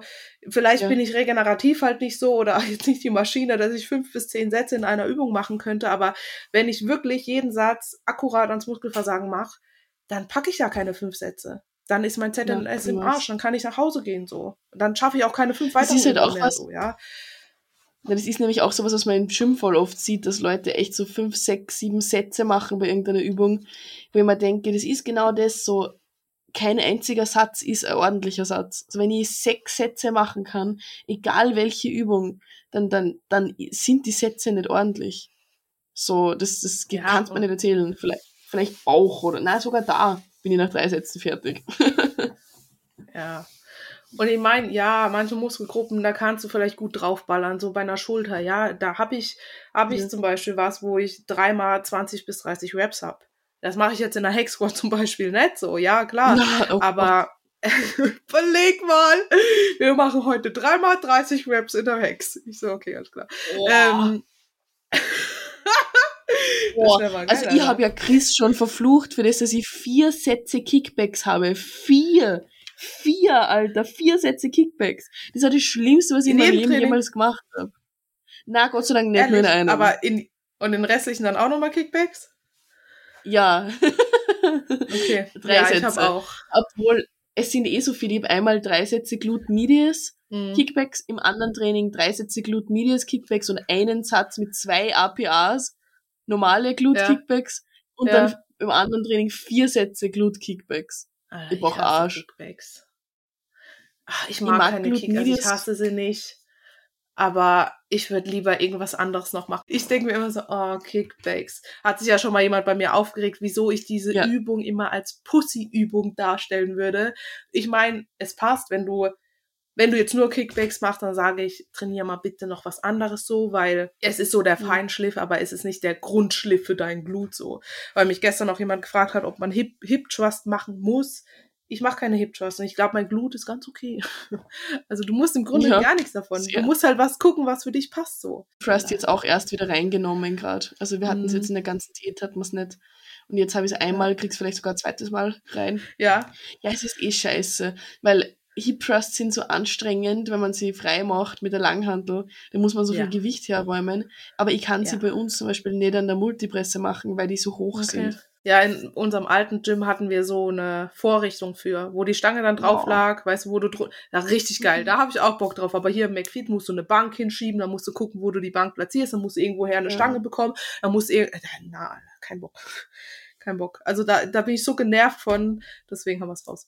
vielleicht ja. bin ich regenerativ halt nicht so oder jetzt nicht die Maschine, dass ich fünf bis zehn Sätze in einer Übung machen könnte, aber wenn ich wirklich jeden Satz akkurat ans Muskelversagen mache, dann packe ich ja keine fünf Sätze. Dann ist mein ZNS ja, im Arsch, dann kann ich nach Hause gehen so. Dann schaffe ich auch keine fünf weitere Das ist halt auch was, so, ja. Das ist nämlich auch sowas, was man im Gym voll oft sieht, dass Leute echt so fünf, sechs, sieben Sätze machen bei irgendeiner Übung, wo ich mir denke, das ist genau das so, kein einziger Satz ist ein ordentlicher Satz. Also wenn ich sechs Sätze machen kann, egal welche Übung, dann, dann, dann sind die Sätze nicht ordentlich. So, das, das ja, kann man nicht erzählen. Vielleicht vielleicht Bauch oder, na sogar da bin ich nach drei Sätzen fertig. ja. Und ich meine, ja, manche Muskelgruppen, da kannst du vielleicht gut draufballern, so bei einer Schulter, ja, da habe ich, hab ich ja. zum Beispiel was, wo ich dreimal 20 bis 30 Reps habe. Das mache ich jetzt in der Hex Squad zum Beispiel nicht so, ja, klar. Ja, oh aber verleg mal, wir machen heute dreimal 30 Reps in der Hex. Ich so, okay, alles klar. Oh. Ähm, also ich habe ja Chris schon verflucht, für das, dass ich vier Sätze Kickbacks habe. Vier! Vier, Alter, vier Sätze Kickbacks. Das war das Schlimmste, was ich in, in meinem Leben jemals gemacht habe. Na, Gott sei Dank nicht Ehrlich? nur in einem. Aber in, und den restlichen dann auch nochmal Kickbacks? Ja. okay. drei ja, Sätze. ich habe auch. Obwohl, es sind eh so viele. Ich habe einmal drei Sätze Glute Medius mhm. Kickbacks, im anderen Training drei Sätze Glute Medius Kickbacks und einen Satz mit zwei APAs normale Glute-Kickbacks ja. und ja. dann im anderen Training vier Sätze Glute-Kickbacks. Ah, ich brauche Arsch. Kickbacks. Ach, ich, mag ich mag keine Kickbacks, also ich hasse sie nicht. Aber ich würde lieber irgendwas anderes noch machen. Ich denke mir immer so, oh, Kickbacks. Hat sich ja schon mal jemand bei mir aufgeregt, wieso ich diese ja. Übung immer als Pussy-Übung darstellen würde. Ich meine, es passt, wenn du wenn du jetzt nur Kickbacks machst, dann sage ich, trainiere mal bitte noch was anderes so, weil es ist so der Feinschliff, aber es ist nicht der Grundschliff für dein Glut so. Weil mich gestern noch jemand gefragt hat, ob man Hip, Hip Trust machen muss. Ich mache keine Hip Trust und ich glaube, mein Glut ist ganz okay. Also du musst im Grunde ja. gar nichts davon. Du musst halt was gucken, was für dich passt so. Trust jetzt auch erst wieder reingenommen gerade. Also wir hatten es mhm. jetzt in der ganzen Diät, hatten wir es nicht. Und jetzt habe ich es einmal, krieg's vielleicht sogar ein zweites Mal rein. Ja. Ja, es ist eh scheiße. Weil Hip Thrusts sind so anstrengend, wenn man sie frei macht mit der Langhantel. Da muss man so ja. viel Gewicht herräumen. Aber ich kann ja. sie bei uns zum Beispiel nicht an der Multipresse machen, weil die so hoch okay. sind. Ja, in unserem alten Gym hatten wir so eine Vorrichtung für, wo die Stange dann drauf wow. lag, weißt du, wo du drunter. Ja, richtig geil, da habe ich auch Bock drauf. Aber hier im McFeed musst du eine Bank hinschieben, dann musst du gucken, wo du die Bank platzierst, dann musst du irgendwoher eine ja. Stange bekommen, dann musst du eh, na, kein Bock. Kein Bock. Also da, da bin ich so genervt von, deswegen haben wir es raus.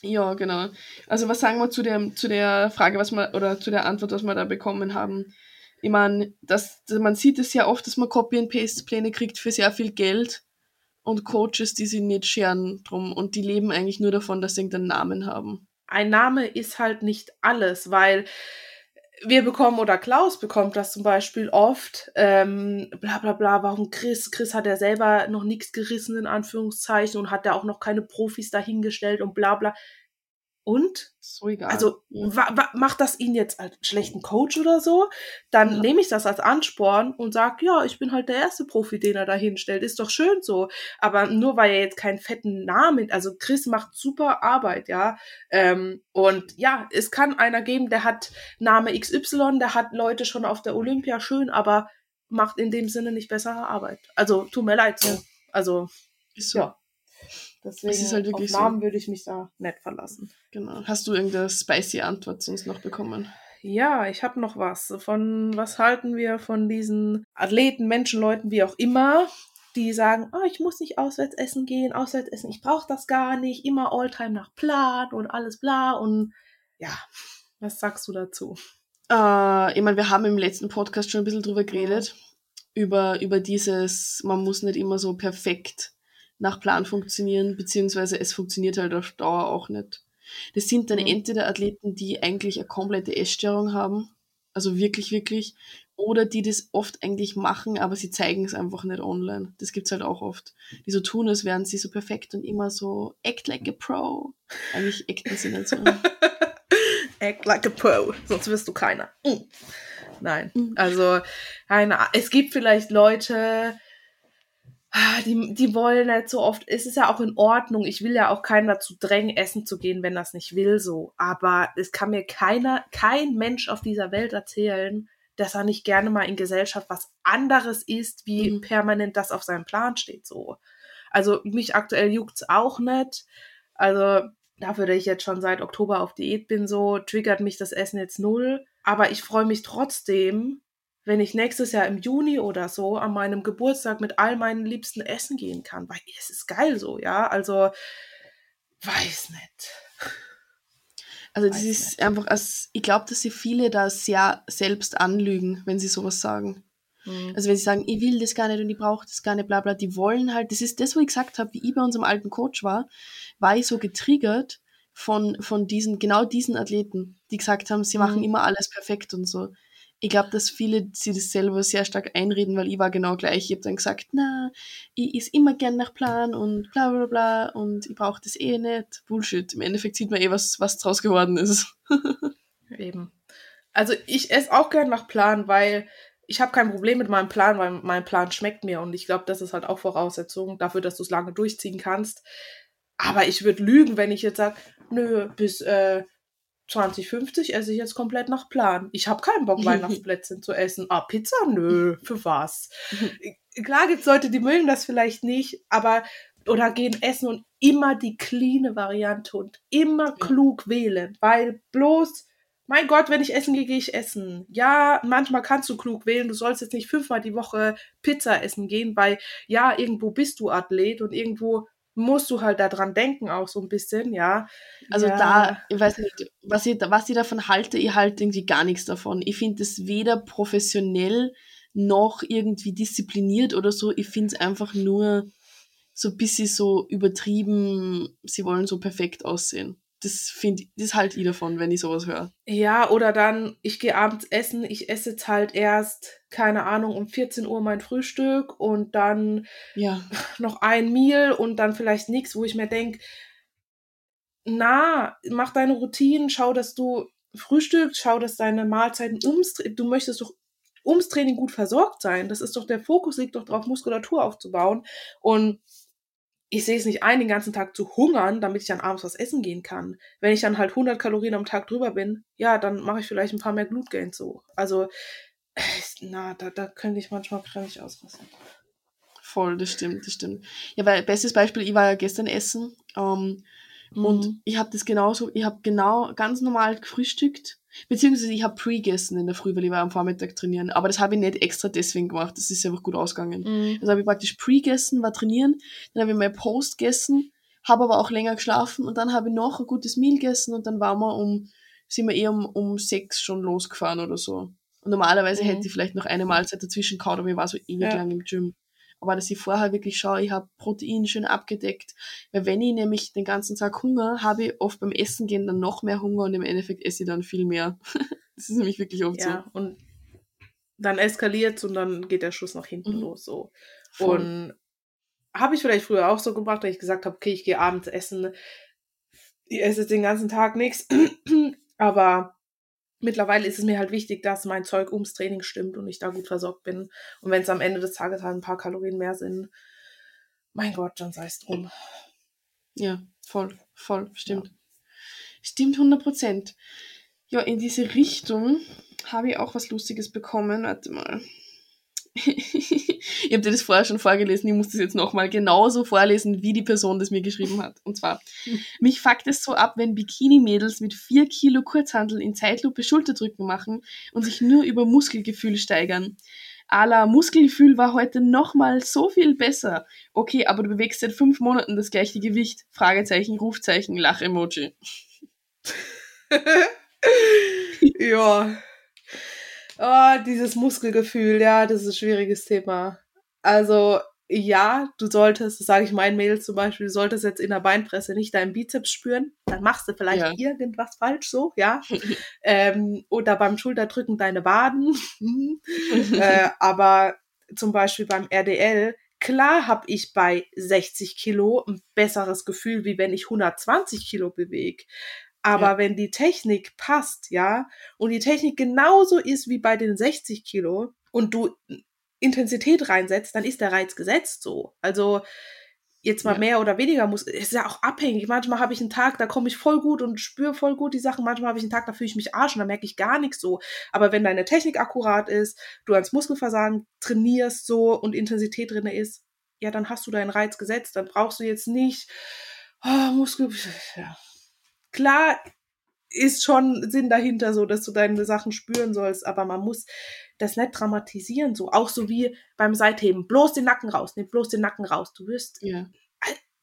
Ja, genau. Also was sagen wir zu der, zu der Frage, was wir, oder zu der Antwort, was wir da bekommen haben? Ich meine, das, man sieht es ja oft, dass man Copy-and-Paste-Pläne kriegt für sehr viel Geld und Coaches, die sich nicht scheren drum und die leben eigentlich nur davon, dass sie irgendeinen Namen haben. Ein Name ist halt nicht alles, weil wir bekommen oder Klaus bekommt das zum Beispiel oft, ähm, bla bla bla, warum Chris? Chris hat ja selber noch nichts gerissen in Anführungszeichen und hat ja auch noch keine Profis dahingestellt und bla bla. Und? So egal. Also ja. macht das ihn jetzt als schlechten Coach oder so? Dann ja. nehme ich das als Ansporn und sage, ja, ich bin halt der erste Profi, den er da hinstellt. Ist doch schön so. Aber nur weil er jetzt keinen fetten Namen, also Chris macht super Arbeit, ja. Ähm, und ja, es kann einer geben, der hat Name XY, der hat Leute schon auf der Olympia schön, aber macht in dem Sinne nicht bessere Arbeit. Also tut mir leid so. Also, so. ja. Deswegen das ist halt wirklich auf Namen so. würde ich mich da nicht verlassen. Genau. Hast du irgendeine spicy Antwort sonst noch bekommen? Ja, ich habe noch was. Von was halten wir von diesen Athleten, Menschenleuten, wie auch immer, die sagen, oh, ich muss nicht auswärts essen gehen, auswärts essen, ich brauche das gar nicht, immer Alltime nach Plan und alles bla und ja, was sagst du dazu? Äh, ich meine, wir haben im letzten Podcast schon ein bisschen drüber geredet, über, über dieses, man muss nicht immer so perfekt nach Plan funktionieren, beziehungsweise es funktioniert halt auf Dauer auch nicht. Das sind dann Mhm. entweder Athleten, die eigentlich eine komplette Essstörung haben, also wirklich, wirklich, oder die das oft eigentlich machen, aber sie zeigen es einfach nicht online. Das gibt's halt auch oft. Die so tun, als wären sie so perfekt und immer so act like a pro. Eigentlich acten sie nicht so. Act like a pro, sonst wirst du keiner. Mm. Nein, Mhm. also keine Es gibt vielleicht Leute, die, die wollen nicht so oft. Es ist ja auch in Ordnung. Ich will ja auch keinen dazu drängen, essen zu gehen, wenn das nicht will, so. Aber es kann mir keiner, kein Mensch auf dieser Welt erzählen, dass er nicht gerne mal in Gesellschaft was anderes isst, wie Mhm. permanent das auf seinem Plan steht, so. Also mich aktuell juckt's auch nicht. Also dafür, dass ich jetzt schon seit Oktober auf Diät bin, so triggert mich das Essen jetzt null. Aber ich freue mich trotzdem, wenn ich nächstes Jahr im Juni oder so an meinem Geburtstag mit all meinen Liebsten essen gehen kann, weil es ist geil so, ja. Also weiß nicht. Also das Weiß ist nicht. einfach, als, ich glaube, dass sie viele da sehr selbst anlügen, wenn sie sowas sagen. Hm. Also wenn sie sagen, ich will das gar nicht und ich brauche das gar nicht, bla bla, die wollen halt, das ist das, wo ich gesagt habe, wie ich bei unserem alten Coach war, war ich so getriggert von, von diesen, genau diesen Athleten, die gesagt haben, sie machen Mhm. immer alles perfekt und so. Ich glaube, dass viele sie das selber sehr stark einreden, weil ich war genau gleich. Ich habe dann gesagt, na, ich is immer gern nach Plan und bla bla bla und ich brauche das eh nicht. Bullshit. Im Endeffekt sieht man eh, was, was draus geworden ist. Eben. Also ich esse auch gern nach Plan, weil ich habe kein Problem mit meinem Plan, weil mein Plan schmeckt mir und ich glaube, das ist halt auch Voraussetzung dafür, dass du es lange durchziehen kannst. Aber ich würde lügen, wenn ich jetzt sage, nö, bis äh, 2050 esse ich jetzt komplett nach Plan. Ich habe keinen Bock, Weihnachtsplätzchen zu essen. Ah, Pizza? Nö, für was? Klar gibt's Leute, die mögen das vielleicht nicht, aber oder gehen essen und immer die cleane Variante und immer klug wählen, weil bloß mein Gott, wenn ich essen gehe, gehe ich essen. Ja, manchmal kannst du klug wählen. Du sollst jetzt nicht fünfmal die Woche Pizza essen gehen, weil ja, irgendwo bist du Athlet und irgendwo musst du halt daran denken auch so ein bisschen, ja. Also ja. da, ich weiß nicht, was ich, was ich davon halte, ich halte irgendwie gar nichts davon. Ich finde es weder professionell noch irgendwie diszipliniert oder so. Ich finde es einfach nur so ein bisschen so übertrieben, sie wollen so perfekt aussehen. Das finde das halte ich davon, wenn ich sowas höre. Ja, oder dann, ich gehe abends essen, ich esse jetzt halt erst, keine Ahnung, um 14 Uhr mein Frühstück und dann Ja. noch ein Meal und dann vielleicht nichts, wo ich mir denke, na, mach deine Routinen, schau, dass du frühstückst, schau, dass deine Mahlzeiten ums, du möchtest doch ums Training gut versorgt sein. Das ist doch der Fokus, liegt doch drauf, Muskulatur aufzubauen. Und ich sehe es nicht ein, den ganzen Tag zu hungern, damit ich dann abends was essen gehen kann. Wenn ich dann halt 100 Kalorien am Tag drüber bin, ja, dann mache ich vielleicht ein paar mehr Glutgains so. Also, na, da, da könnte ich manchmal kräftig ausrasten. Voll, das stimmt, das stimmt. Ja, weil bestes Beispiel, ich war ja gestern essen ähm, und Mhm. ich habe das genauso, ich habe genau ganz normal gefrühstückt, beziehungsweise ich habe pre gegessen in der Früh, weil ich war am Vormittag trainieren, aber das habe ich nicht extra deswegen gemacht, das ist einfach gut ausgegangen. Mhm. Also habe ich praktisch pre gegessen, war trainieren, dann habe ich mein Post gegessen, habe aber auch länger geschlafen und dann habe ich noch ein gutes Meal gegessen und dann waren wir um, sind wir eh um, um sechs schon losgefahren oder so. Und normalerweise Mhm. hätte ich vielleicht noch eine Mahlzeit dazwischen gehauen, aber ich war so ewig Ja. lang im Gym. Aber dass ich vorher wirklich schaue, ich habe Protein schön abgedeckt. Weil wenn ich nämlich den ganzen Tag Hunger, habe ich oft beim Essen gehen dann noch mehr Hunger und im Endeffekt esse ich dann viel mehr. das ist nämlich wirklich oft Ja, und dann eskaliert und dann geht der Schuss nach hinten Mhm. los. So. so. Voll. Und habe ich vielleicht früher auch so gemacht, dass ich gesagt habe, okay, ich gehe abends essen. Ich esse den ganzen Tag nichts. Aber mittlerweile ist es mir halt wichtig, dass mein Zeug ums Training stimmt und ich da gut versorgt bin. Und wenn es am Ende des Tages halt ein paar Kalorien mehr sind, mein Gott, dann sei es drum. Ja, voll, voll, stimmt. Stimmt 100 Prozent. Ja, in diese Richtung habe ich auch was Lustiges bekommen. Warte mal. ich habe dir das vorher schon vorgelesen, ich muss das jetzt nochmal genauso vorlesen, wie die Person das mir geschrieben hat. Und zwar, mich fuckt es so ab, wenn Bikini-Mädels mit 4 Kilo Kurzhandel in Zeitlupe Schulterdrücken machen und sich nur über Muskelgefühl steigern. Ala Muskelgefühl war heute nochmal so viel besser. Okay, aber du bewegst seit fünf Monaten das gleiche Gewicht. Fragezeichen, Rufzeichen, Lach-Emoji. ja. Oh, dieses Muskelgefühl, ja, das ist ein schwieriges Thema. Also, ja, du solltest, das sage ich meinen Mädels zum Beispiel, du solltest jetzt in der Beinpresse nicht deinen Bizeps spüren, dann machst du vielleicht ja. irgendwas falsch so, ja. ähm, oder beim Schulterdrücken deine Waden. äh, aber zum Beispiel beim RDL, klar habe ich bei 60 Kilo ein besseres Gefühl, wie wenn ich 120 Kilo bewege. Aber ja. wenn die Technik passt, ja, und die Technik genauso ist wie bei den 60 Kilo und du Intensität reinsetzt, dann ist der Reiz gesetzt so. Also jetzt mal ja. mehr oder weniger muss, ist ja auch abhängig. Manchmal habe ich einen Tag, da komme ich voll gut und spüre voll gut die Sachen. Manchmal habe ich einen Tag, da fühle ich mich arsch und da merke ich gar nichts so. Aber wenn deine Technik akkurat ist, du ans Muskelversagen trainierst so und Intensität drin ist, ja, dann hast du deinen Reiz gesetzt. Dann brauchst du jetzt nicht oh, Muskel. Ja. Klar ist schon Sinn dahinter, so dass du deine Sachen spüren sollst, aber man muss das nicht dramatisieren, so auch so wie beim Seitheben, bloß den Nacken raus, nimm bloß den Nacken raus. Du wirst, ja.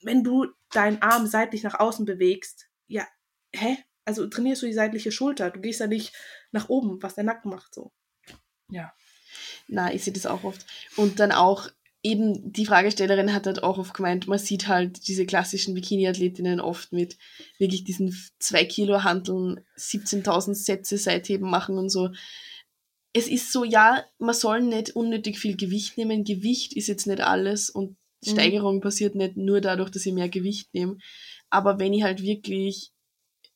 wenn du deinen Arm seitlich nach außen bewegst, ja, hä? Also trainierst du die seitliche Schulter, du gehst ja nicht nach oben, was der Nacken macht, so. Ja. Na, ich sehe das auch oft. Und dann auch eben die Fragestellerin hat halt auch oft gemeint, man sieht halt diese klassischen Bikini-Athletinnen oft mit wirklich diesen 2 Kilo Handeln, 17.000 Sätze Seitheben machen und so. Es ist so, ja, man soll nicht unnötig viel Gewicht nehmen. Gewicht ist jetzt nicht alles und mhm. Steigerung passiert nicht nur dadurch, dass ich mehr Gewicht nehme. Aber wenn ich halt wirklich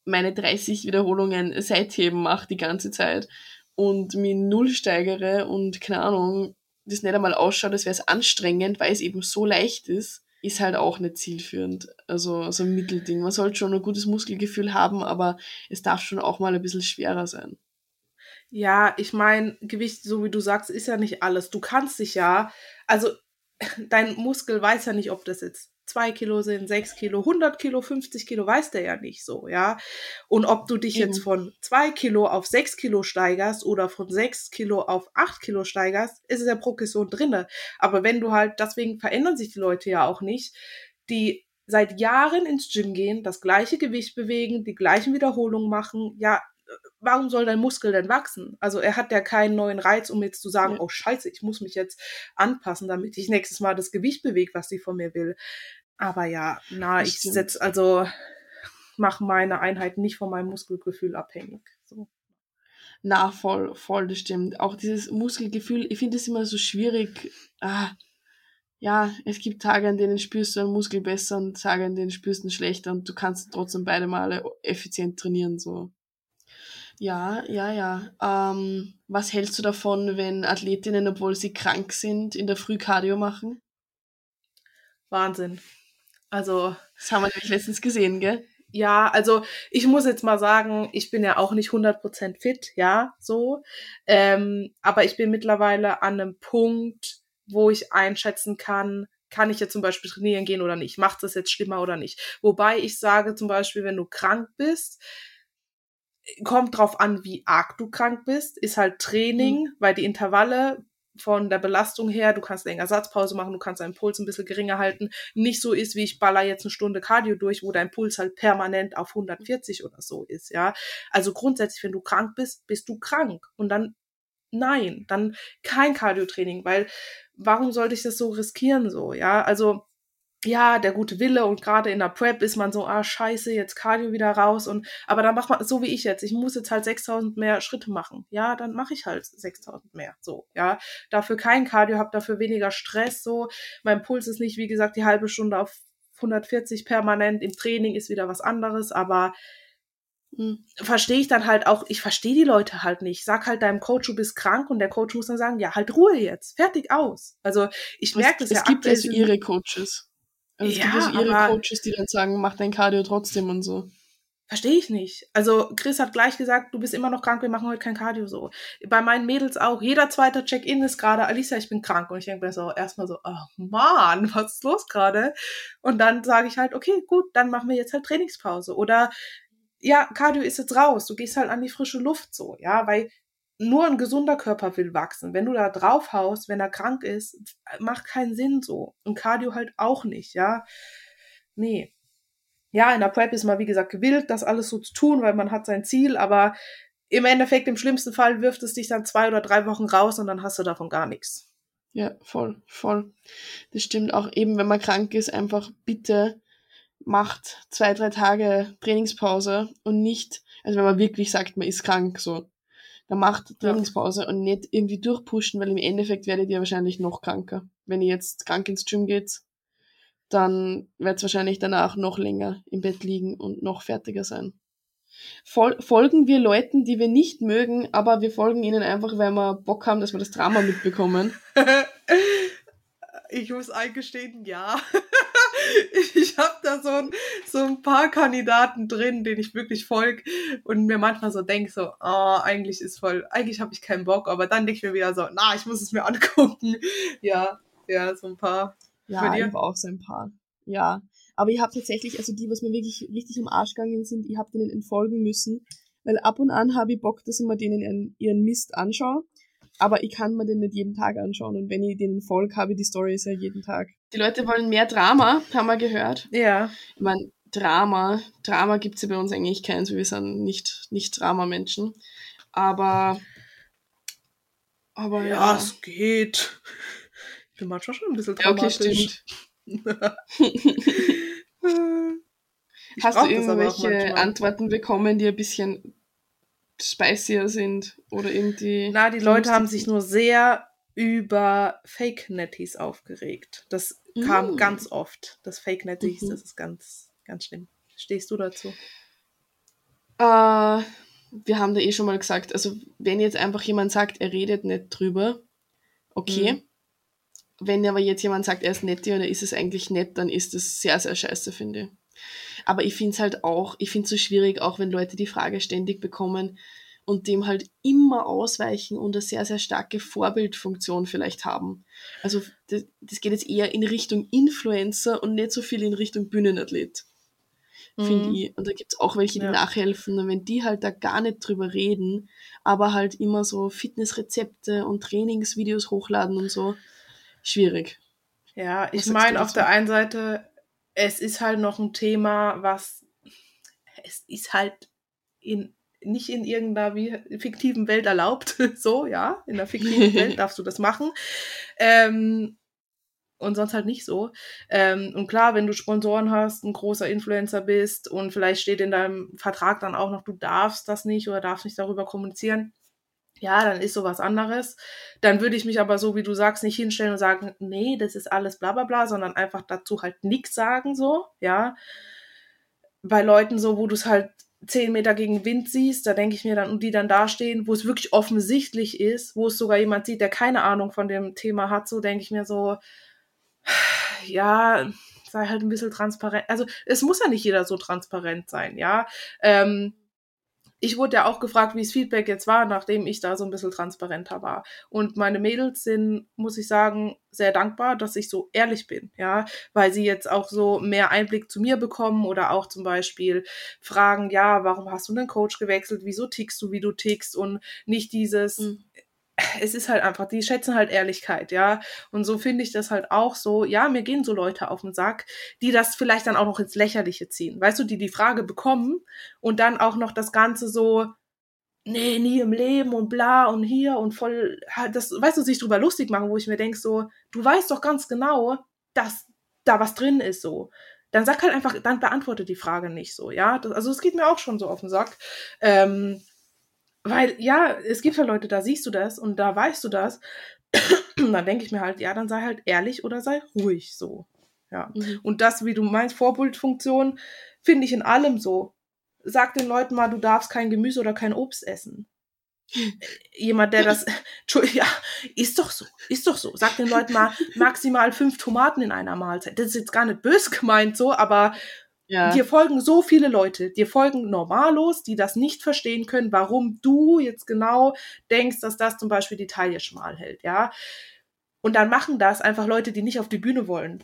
meine 30 Wiederholungen Seitheben mache die ganze Zeit und mich null steigere und keine Ahnung, das nicht einmal ausschaut, als wäre es anstrengend, weil es eben so leicht ist, ist halt auch nicht zielführend. Also so ein Mittelding. Man sollte schon ein gutes Muskelgefühl haben, aber es darf schon auch mal ein bisschen schwerer sein. Ja, ich meine, Gewicht, so wie du sagst, ist ja nicht alles. Du kannst dich ja, also dein Muskel weiß ja nicht, ob das jetzt zwei Kilo sind, sechs Kilo, 100 Kilo, 50 Kilo, weiß der ja nicht so, ja. Und ob du dich mhm. jetzt von zwei Kilo auf sechs Kilo steigerst oder von sechs Kilo auf acht Kilo steigerst, ist es ja Progression drinne. Aber wenn du halt, deswegen verändern sich die Leute ja auch nicht, die seit Jahren ins Gym gehen, das gleiche Gewicht bewegen, die gleichen Wiederholungen machen, ja, warum soll dein Muskel denn wachsen? Also er hat ja keinen neuen Reiz, um jetzt zu sagen, ja. oh scheiße, ich muss mich jetzt anpassen, damit ich nächstes Mal das Gewicht bewege, was sie von mir will. Aber ja, na, ich setze also mache meine Einheiten nicht von meinem Muskelgefühl abhängig. So. Na, voll, voll, das stimmt. Auch dieses Muskelgefühl, ich finde es immer so schwierig. Ah, ja, es gibt Tage, an denen spürst du einen Muskel besser und Tage, an denen spürst du ihn schlechter und du kannst trotzdem beide Male effizient trainieren, so. Ja, ja, ja. Ähm, was hältst du davon, wenn Athletinnen, obwohl sie krank sind, in der Früh Cardio machen? Wahnsinn. Also. Das haben wir nämlich letztens gesehen, gell? Ja, also ich muss jetzt mal sagen, ich bin ja auch nicht 100% fit, ja, so. Ähm, aber ich bin mittlerweile an einem Punkt, wo ich einschätzen kann, kann ich jetzt zum Beispiel trainieren gehen oder nicht? Macht das jetzt schlimmer oder nicht? Wobei ich sage zum Beispiel, wenn du krank bist, kommt drauf an, wie arg du krank bist, ist halt Training, mhm. weil die Intervalle von der Belastung her, du kannst länger Satzpause machen, du kannst deinen Puls ein bisschen geringer halten, nicht so ist, wie ich baller jetzt eine Stunde Cardio durch, wo dein Puls halt permanent auf 140 oder so ist, ja. Also grundsätzlich, wenn du krank bist, bist du krank und dann nein, dann kein Cardio-Training, weil warum sollte ich das so riskieren so, ja? Also ja, der gute Wille und gerade in der Prep ist man so, ah, scheiße, jetzt Cardio wieder raus und, aber dann macht man, so wie ich jetzt, ich muss jetzt halt 6000 mehr Schritte machen. Ja, dann mache ich halt 6000 mehr, so, ja. Dafür kein Cardio, hab dafür weniger Stress, so. Mein Puls ist nicht, wie gesagt, die halbe Stunde auf 140 permanent, im Training ist wieder was anderes, aber hm. verstehe ich dann halt auch, ich verstehe die Leute halt nicht. Sag halt deinem Coach, du bist krank und der Coach muss dann sagen, ja, halt Ruhe jetzt, fertig aus. Also ich merke das es ja. Es gibt also ihre Coaches. Also es ja, gibt also ihre Coaches, die dann sagen, mach dein Cardio trotzdem und so. Verstehe ich nicht. Also Chris hat gleich gesagt, du bist immer noch krank, wir machen heute kein Cardio so. Bei meinen Mädels auch. Jeder zweite Check-in ist gerade, Alicia, ich bin krank. Und ich denke mir so erstmal so, oh Mann, was ist los gerade? Und dann sage ich halt, okay, gut, dann machen wir jetzt halt Trainingspause. Oder ja, Cardio ist jetzt raus. Du gehst halt an die frische Luft so, ja, weil nur ein gesunder Körper will wachsen. Wenn du da drauf haust, wenn er krank ist, macht keinen Sinn so. Und Cardio halt auch nicht, ja. Nee. Ja, in der Prep ist man, wie gesagt, gewillt, das alles so zu tun, weil man hat sein Ziel, aber im Endeffekt, im schlimmsten Fall wirft es dich dann zwei oder drei Wochen raus und dann hast du davon gar nichts. Ja, voll, voll. Das stimmt auch eben, wenn man krank ist, einfach bitte macht zwei, drei Tage Trainingspause und nicht, also wenn man wirklich sagt, man ist krank, so, dann macht Trainingspause ja. und nicht irgendwie durchpushen, weil im Endeffekt werdet ihr wahrscheinlich noch kranker. Wenn ihr jetzt krank ins Gym geht, dann wird es wahrscheinlich danach noch länger im Bett liegen und noch fertiger sein. Fol folgen wir Leuten, die wir nicht mögen, aber wir folgen ihnen einfach, weil wir Bock haben, dass wir das Drama mitbekommen. ich muss eingestehen, ja. ich habe da so ein, so ein paar Kandidaten drin, denen ich wirklich folge und mir manchmal so denke, so, oh, eigentlich ist voll, eigentlich habe ich keinen Bock, aber dann denke ich mir wieder so, na, ich muss es mir angucken. Ja, ja, so ein paar. Ja, ich habe auch so ein paar. Ja, aber ich habe tatsächlich, also die, was mir wirklich richtig im Arsch gegangen sind, ich habe denen entfolgen müssen, weil ab und an habe ich Bock, dass ich mir denen ihren Mist anschaue aber ich kann mir den nicht jeden Tag anschauen und wenn ich denen folge, habe ich die Stories ja jeden Tag. Die Leute wollen mehr Drama, haben wir gehört. Ja. Ich meine, Drama, Drama gibt's ja bei uns eigentlich keins, wir sind nicht, nicht Drama-Menschen. Aber, aber ja. Ja, es geht. Ich bin manchmal schon ein bisschen dramatisch. Ja, okay, stimmt. Hast du irgendwelche Antworten bekommen, die ein bisschen spicier sind oder irgendwie. Na, die Leute haben sich nur sehr über Fake Netties aufgeregt. Das kam mm. ganz oft. Das Fake Netties, mhm. das ist ganz, ganz schlimm. Stehst du dazu? Uh, wir haben da eh schon mal gesagt, also wenn jetzt einfach jemand sagt, er redet nicht drüber, okay. Mhm. Wenn aber jetzt jemand sagt, er ist nett oder ist es eigentlich nett, dann ist das sehr, sehr scheiße, finde ich. Aber ich finde es halt auch, ich finde es so schwierig, auch wenn Leute die Frage ständig bekommen und dem halt immer ausweichen und eine sehr, sehr starke Vorbildfunktion vielleicht haben. Also das, das geht jetzt eher in Richtung Influencer und nicht so viel in Richtung Bühnenathlet. Mhm. Finde ich. Und da gibt es auch welche, die ja. nachhelfen. Und wenn die halt da gar nicht drüber reden, aber halt immer so Fitnessrezepte und Trainingsvideos hochladen und so, schwierig. Ja, ich meine, auf der einen Seite es ist halt noch ein Thema, was es ist halt in nicht in irgendeiner wie, fiktiven Welt erlaubt. so, ja, in der fiktiven Welt darfst du das machen. Ähm, und sonst halt nicht so. Ähm, und klar, wenn du Sponsoren hast, ein großer Influencer bist und vielleicht steht in deinem Vertrag dann auch noch, du darfst das nicht oder darfst nicht darüber kommunizieren, ja, dann ist sowas anderes. Dann würde ich mich aber so, wie du sagst, nicht hinstellen und sagen, nee, das ist alles bla bla bla, sondern einfach dazu halt nichts sagen, so, ja. Bei Leuten so, wo du es halt zehn Meter gegen Wind siehst, da denke ich mir dann, und die dann dastehen, wo es wirklich offensichtlich ist, wo es sogar jemand sieht, der keine Ahnung von dem Thema hat, so denke ich mir so, ja, sei halt ein bisschen transparent. Also es muss ja nicht jeder so transparent sein, ja. Ähm, ich wurde ja auch gefragt, wie das Feedback jetzt war, nachdem ich da so ein bisschen transparenter war. Und meine Mädels sind, muss ich sagen, sehr dankbar, dass ich so ehrlich bin, ja, weil sie jetzt auch so mehr Einblick zu mir bekommen oder auch zum Beispiel fragen, ja, warum hast du den Coach gewechselt? Wieso tickst du, wie du tickst? Und nicht dieses, mhm es ist halt einfach, die schätzen halt Ehrlichkeit, ja. Und so finde ich das halt auch so, ja, mir gehen so Leute auf den Sack, die das vielleicht dann auch noch ins Lächerliche ziehen. Weißt du, die die Frage bekommen und dann auch noch das Ganze so, nee, nie im Leben und bla und hier und voll, das, weißt du, sich drüber lustig machen, wo ich mir denke so, du weißt doch ganz genau, dass da was drin ist so. Dann sag halt einfach, dann beantworte die Frage nicht so, ja. Das, also es geht mir auch schon so auf den Sack. Ähm, weil, ja, es gibt ja Leute, da siehst du das und da weißt du das. Und dann denke ich mir halt, ja, dann sei halt ehrlich oder sei ruhig so. Ja. Mhm. Und das, wie du meinst, Vorbildfunktion, finde ich in allem so. Sag den Leuten mal, du darfst kein Gemüse oder kein Obst essen. Jemand, der das, ja, ist doch so, ist doch so. Sag den Leuten mal maximal fünf Tomaten in einer Mahlzeit. Das ist jetzt gar nicht bös gemeint so, aber ja. Dir folgen so viele Leute, dir folgen Normalos, die das nicht verstehen können, warum du jetzt genau denkst, dass das zum Beispiel die Taille schmal hält, ja. Und dann machen das einfach Leute, die nicht auf die Bühne wollen.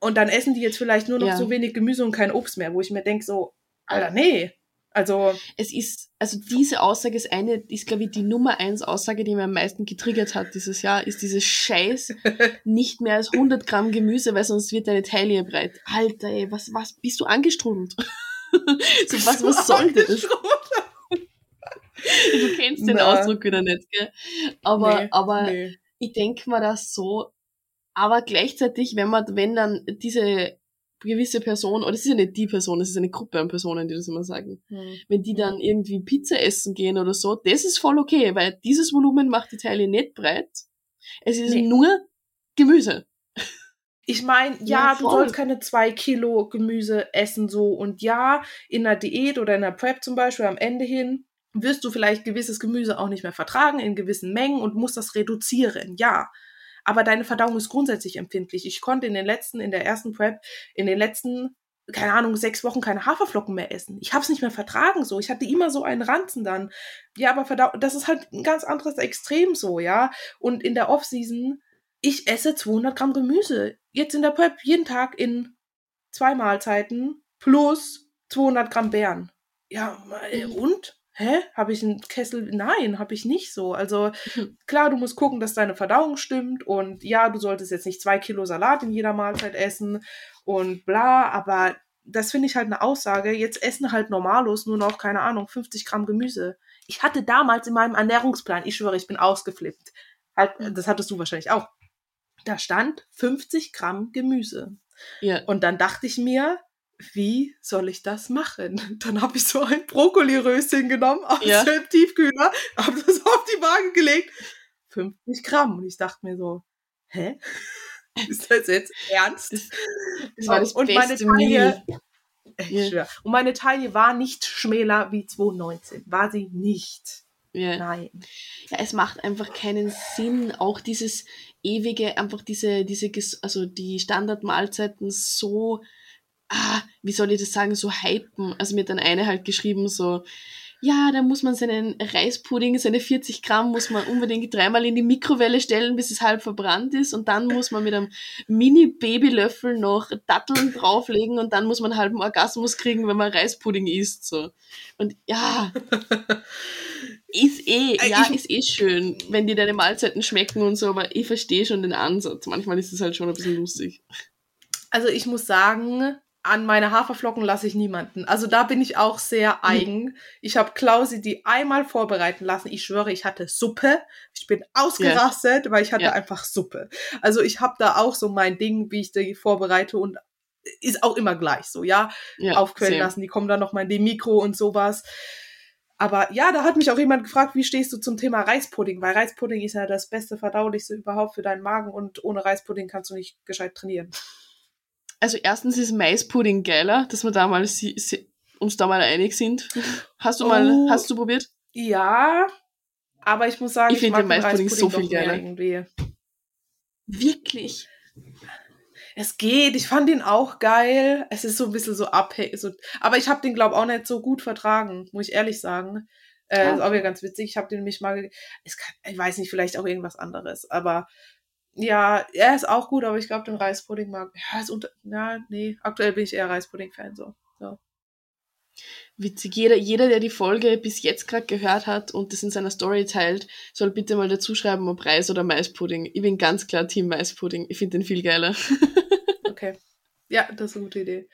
Und dann essen die jetzt vielleicht nur noch ja. so wenig Gemüse und kein Obst mehr, wo ich mir denke, so, Alter, nee. Also. Es ist, also diese Aussage ist eine, ist glaube ich die Nummer eins Aussage, die mir am meisten getriggert hat dieses Jahr, ist dieses Scheiß nicht mehr als 100 Gramm Gemüse, weil sonst wird deine Taille breit. Alter, ey, was, was, bist du angestrudelt? so, was, was soll das? du kennst den Na. Ausdruck wieder nicht, gell? Aber, nee, aber nee. ich denke mir das so, aber gleichzeitig, wenn man, wenn dann diese gewisse Person, oder es ist ja nicht die Person, es ist eine Gruppe an Personen, die das immer sagen. Mhm. Wenn die dann irgendwie Pizza essen gehen oder so, das ist voll okay, weil dieses Volumen macht die Teile nicht breit. Es ist nee. nur Gemüse. Ich meine, ja, ja du sollst keine zwei Kilo Gemüse essen so und ja, in einer Diät oder in einer Prep zum Beispiel am Ende hin wirst du vielleicht gewisses Gemüse auch nicht mehr vertragen in gewissen Mengen und musst das reduzieren, ja. Aber deine Verdauung ist grundsätzlich empfindlich. Ich konnte in den letzten, in der ersten Prep, in den letzten, keine Ahnung, sechs Wochen keine Haferflocken mehr essen. Ich habe es nicht mehr vertragen so. Ich hatte immer so einen Ranzen dann. Ja, aber Verdauung, das ist halt ein ganz anderes Extrem so, ja. Und in der Offseason, ich esse 200 Gramm Gemüse. Jetzt in der Prep jeden Tag in zwei Mahlzeiten plus 200 Gramm Beeren. Ja, mhm. und? Hä, habe ich einen Kessel? Nein, habe ich nicht so. Also klar, du musst gucken, dass deine Verdauung stimmt und ja, du solltest jetzt nicht zwei Kilo Salat in jeder Mahlzeit essen und bla, aber das finde ich halt eine Aussage. Jetzt essen halt normalos nur noch, keine Ahnung, 50 Gramm Gemüse. Ich hatte damals in meinem Ernährungsplan, ich schwöre, ich bin ausgeflippt. Halt, das hattest du wahrscheinlich auch. Da stand 50 Gramm Gemüse. Ja. Und dann dachte ich mir, wie soll ich das machen? Dann habe ich so ein Brokkoliröschen genommen aus ja. dem Tiefkühler, habe das auf die Waage gelegt, 50 Gramm. Und ich dachte mir so, hä? Ist das jetzt ernst? Das, das war das und meine Taille, ich ja. und meine Taille war nicht schmäler wie 2019. War sie nicht. Ja. Nein. Ja, es macht einfach keinen Sinn, auch dieses ewige, einfach diese, diese, also die Standardmahlzeiten so ah, wie soll ich das sagen, so hypen. Also mir hat dann eine halt geschrieben, so, ja, da muss man seinen Reispudding, seine 40 Gramm, muss man unbedingt dreimal in die Mikrowelle stellen, bis es halb verbrannt ist. Und dann muss man mit einem Mini-Babylöffel noch Datteln drauflegen und dann muss man einen halben Orgasmus kriegen, wenn man Reispudding isst. So. Und ja, ist eh, äh, ja, ist eh schön, wenn dir deine Mahlzeiten schmecken und so, aber ich verstehe schon den Ansatz. Manchmal ist es halt schon ein bisschen lustig. Also ich muss sagen, an meine Haferflocken lasse ich niemanden. Also da bin ich auch sehr hm. eigen. Ich habe Klausi die einmal vorbereiten lassen. Ich schwöre, ich hatte Suppe. Ich bin ausgerastet, yeah. weil ich hatte yeah. einfach Suppe. Also ich habe da auch so mein Ding, wie ich die vorbereite und ist auch immer gleich so, ja. Yeah, Aufquellen same. lassen. Die kommen dann noch mal in die Mikro und sowas. Aber ja, da hat mich auch jemand gefragt, wie stehst du zum Thema Reispudding? Weil Reispudding ist ja das beste Verdaulichste überhaupt für deinen Magen und ohne Reispudding kannst du nicht gescheit trainieren also erstens ist Maispudding geiler, dass wir da mal si si uns da mal einig sind. Hast du mal, oh, hast du probiert? Ja, aber ich muss sagen, ich, ich finde den Maispudding, Maispudding so viel geiler. Irgendwie. Wirklich? Es geht, ich fand ihn auch geil. Es ist so ein bisschen so abhängig. So, aber ich habe den, glaube auch nicht so gut vertragen, muss ich ehrlich sagen. Äh, okay. Ist auch wieder ganz witzig. Ich habe den nämlich mal, es kann, ich weiß nicht, vielleicht auch irgendwas anderes, aber ja, er ist auch gut, aber ich glaube, den Reispudding mag. Ja, ist unter. Ja, nee, aktuell bin ich eher Reispudding-Fan so. so. Witzig. Jeder, jeder, der die Folge bis jetzt gerade gehört hat und das in seiner Story teilt, soll bitte mal dazu schreiben, ob Reis oder Maispudding. Ich bin ganz klar Team Maispudding. Ich finde den viel geiler. okay. Ja, das ist eine gute Idee.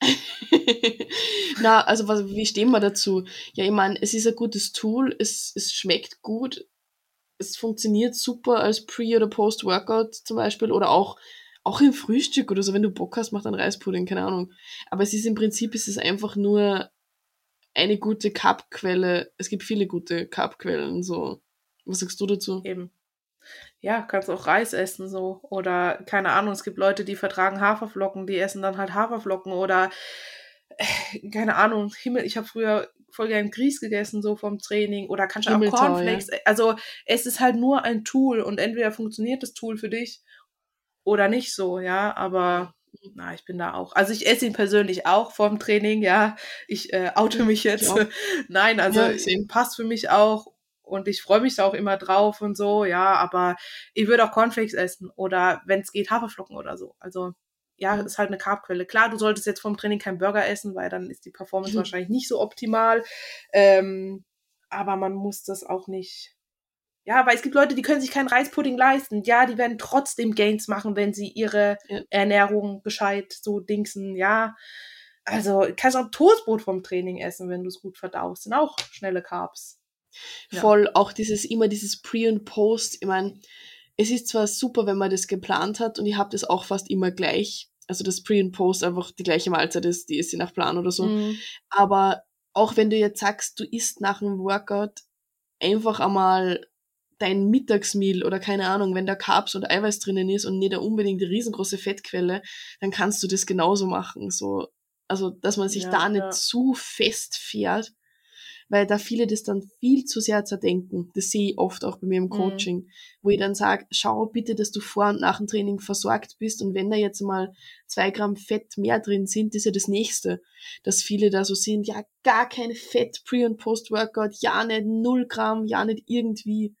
Na, also was, wie stehen wir dazu? Ja, ich meine, es ist ein gutes Tool, es, es schmeckt gut, es funktioniert super als Pre- oder Post-Workout zum Beispiel oder auch, auch im Frühstück oder so, wenn du Bock hast, mach dann Reispudding, keine Ahnung. Aber es ist im Prinzip, es ist einfach nur eine gute Carbquelle. Es gibt viele gute Carbquellen, so. Was sagst du dazu? Eben. Ja, kannst auch Reis essen, so. Oder, keine Ahnung, es gibt Leute, die vertragen Haferflocken, die essen dann halt Haferflocken oder, keine Ahnung, Himmel, ich habe früher voll gern Grieß gegessen, so vom Training, oder kannst du auch Cornflakes. Ja. Also es ist halt nur ein Tool und entweder funktioniert das Tool für dich oder nicht so, ja, aber na, ich bin da auch. Also ich esse ihn persönlich auch vorm Training, ja. Ich äh, oute mich jetzt. Ja. Nein, also ja, passt für mich auch und ich freue mich da auch immer drauf und so, ja, aber ich würde auch Cornflakes essen oder wenn es geht Haferflocken oder so. Also ja, ist halt eine Carbquelle. Klar, du solltest jetzt vom Training kein Burger essen, weil dann ist die Performance wahrscheinlich nicht so optimal. Ähm, aber man muss das auch nicht. Ja, weil es gibt Leute, die können sich keinen Reispudding leisten. Ja, die werden trotzdem Gains machen, wenn sie ihre ja. Ernährung gescheit so dingsen. Ja, also kannst auch Toastbrot vom Training essen, wenn du es gut verdaust. Sind auch schnelle Carbs. Ja. Voll, auch dieses immer dieses Pre und Post. Ich meine, es ist zwar super, wenn man das geplant hat und ich habe das auch fast immer gleich. Also das Pre und Post einfach die gleiche Mahlzeit ist, die ist je nach Plan oder so. Mhm. Aber auch wenn du jetzt sagst, du isst nach einem Workout einfach einmal dein Mittagsmeal oder keine Ahnung, wenn da Carbs und Eiweiß drinnen ist und nicht unbedingt eine riesengroße Fettquelle, dann kannst du das genauso machen. So, also, dass man sich ja, da nicht ja. zu fest fährt weil da viele das dann viel zu sehr zerdenken. Das sehe ich oft auch bei mir im mhm. Coaching, mhm. wo ich dann sage, schau bitte, dass du vor und nach dem Training versorgt bist und wenn da jetzt mal zwei Gramm Fett mehr drin sind, ist ja das nächste, dass viele da so sind, ja, gar kein Fett pre- und post-Workout, ja nicht null Gramm, ja nicht irgendwie.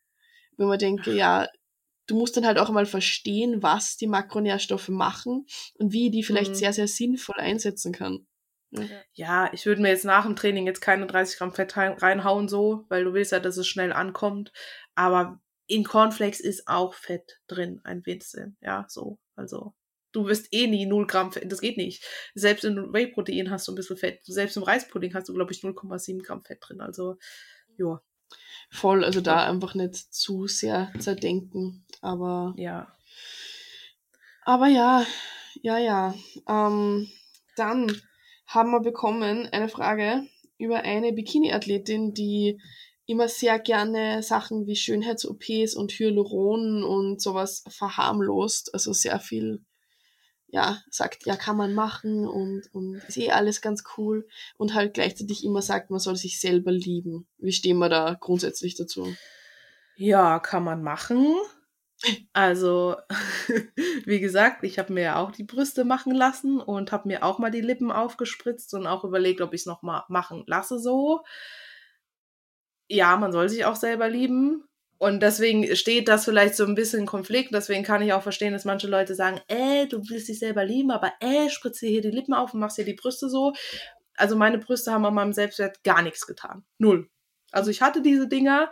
Wenn man denke, ja, du musst dann halt auch einmal verstehen, was die Makronährstoffe machen und wie ich die vielleicht mhm. sehr, sehr sinnvoll einsetzen kann. Ja, ich würde mir jetzt nach dem Training jetzt keine 30 Gramm Fett reinhauen, so, weil du willst ja, dass es schnell ankommt. Aber in Cornflakes ist auch Fett drin, ein bisschen. Ja, so. Also, du wirst eh nie 0 Gramm Fett, das geht nicht. Selbst in Whey-Protein hast du ein bisschen Fett. Selbst im Reispudding hast du, glaube ich, 0,7 Gramm Fett drin. Also, ja. Voll, also da einfach nicht zu sehr zerdenken. Aber. Ja. Aber ja, ja, ja. Ähm, dann haben wir bekommen eine Frage über eine Bikini-Athletin, die immer sehr gerne Sachen wie Schönheits-OPs und Hyaluron und sowas verharmlost. Also sehr viel, ja, sagt, ja, kann man machen und, und ist eh alles ganz cool. Und halt gleichzeitig immer sagt, man soll sich selber lieben. Wie stehen wir da grundsätzlich dazu? Ja, kann man machen. Also, wie gesagt, ich habe mir ja auch die Brüste machen lassen und habe mir auch mal die Lippen aufgespritzt und auch überlegt, ob ich es noch mal machen lasse so. Ja, man soll sich auch selber lieben. Und deswegen steht das vielleicht so ein bisschen in Konflikt. Deswegen kann ich auch verstehen, dass manche Leute sagen, äh, du willst dich selber lieben, aber äh, spritze hier die Lippen auf und machst hier die Brüste so. Also meine Brüste haben an meinem Selbstwert gar nichts getan. Null. Also ich hatte diese Dinger,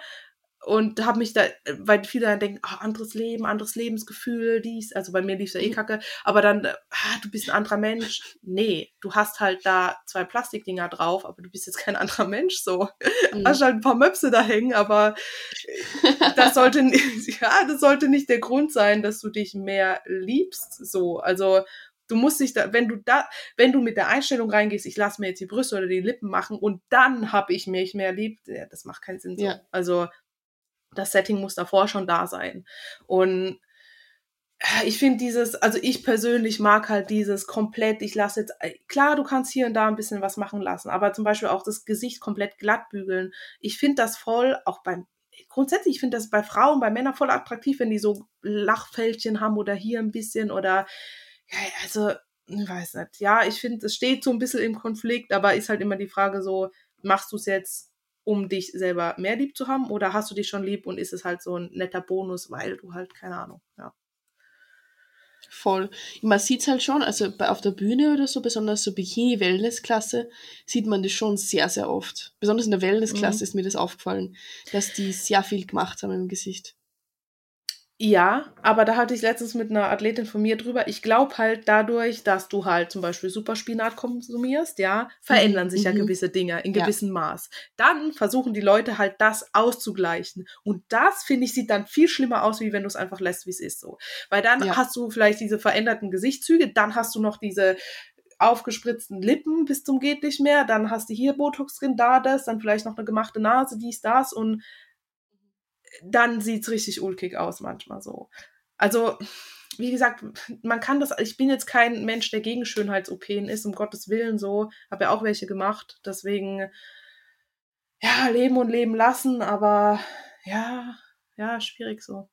und habe mich da, weil viele dann denken, oh, anderes Leben, anderes Lebensgefühl, dies, also bei mir lief ja eh mhm. kacke, aber dann, ah, du bist ein anderer Mensch. Nee, du hast halt da zwei Plastikdinger drauf, aber du bist jetzt kein anderer Mensch so. Mhm. Hast halt ein paar Möpse da hängen, aber das sollte, ja, das sollte nicht der Grund sein, dass du dich mehr liebst, so. Also, Du musst dich da, wenn du da, wenn du mit der Einstellung reingehst, ich lasse mir jetzt die Brüste oder die Lippen machen und dann habe ich mich mehr lieb, ja, das macht keinen Sinn. So. Ja. Also das Setting muss davor schon da sein. Und äh, ich finde dieses, also ich persönlich mag halt dieses komplett, ich lasse jetzt, äh, klar, du kannst hier und da ein bisschen was machen lassen, aber zum Beispiel auch das Gesicht komplett glatt bügeln. Ich finde das voll, auch beim, grundsätzlich, ich finde das bei Frauen, bei Männern voll attraktiv, wenn die so Lachfältchen haben oder hier ein bisschen oder, ja, also, ich weiß nicht. Ja, ich finde, es steht so ein bisschen im Konflikt, aber ist halt immer die Frage so, machst du es jetzt um dich selber mehr lieb zu haben? Oder hast du dich schon lieb und ist es halt so ein netter Bonus, weil du halt, keine Ahnung, ja. Voll. Man sieht es halt schon, also auf der Bühne oder so, besonders so Bikini-Wellness-Klasse, sieht man das schon sehr, sehr oft. Besonders in der Wellness-Klasse mhm. ist mir das aufgefallen, dass die sehr viel gemacht haben im Gesicht. Ja, aber da hatte ich letztens mit einer Athletin von mir drüber. Ich glaube halt dadurch, dass du halt zum Beispiel Superspinat konsumierst, ja, verändern sich mhm. ja gewisse Dinge in gewissem ja. Maß. Dann versuchen die Leute halt das auszugleichen. Und das, finde ich, sieht dann viel schlimmer aus, wie wenn du es einfach lässt, wie es ist so. Weil dann ja. hast du vielleicht diese veränderten Gesichtszüge, dann hast du noch diese aufgespritzten Lippen bis zum geht nicht mehr, dann hast du hier Botox drin, da das, dann vielleicht noch eine gemachte Nase, dies, das und dann sieht's richtig ulkig aus manchmal so. Also, wie gesagt, man kann das, ich bin jetzt kein Mensch, der gegen Schönheits-OPen ist, um Gottes Willen so, habe ja auch welche gemacht, deswegen, ja, leben und leben lassen, aber ja, ja, schwierig so.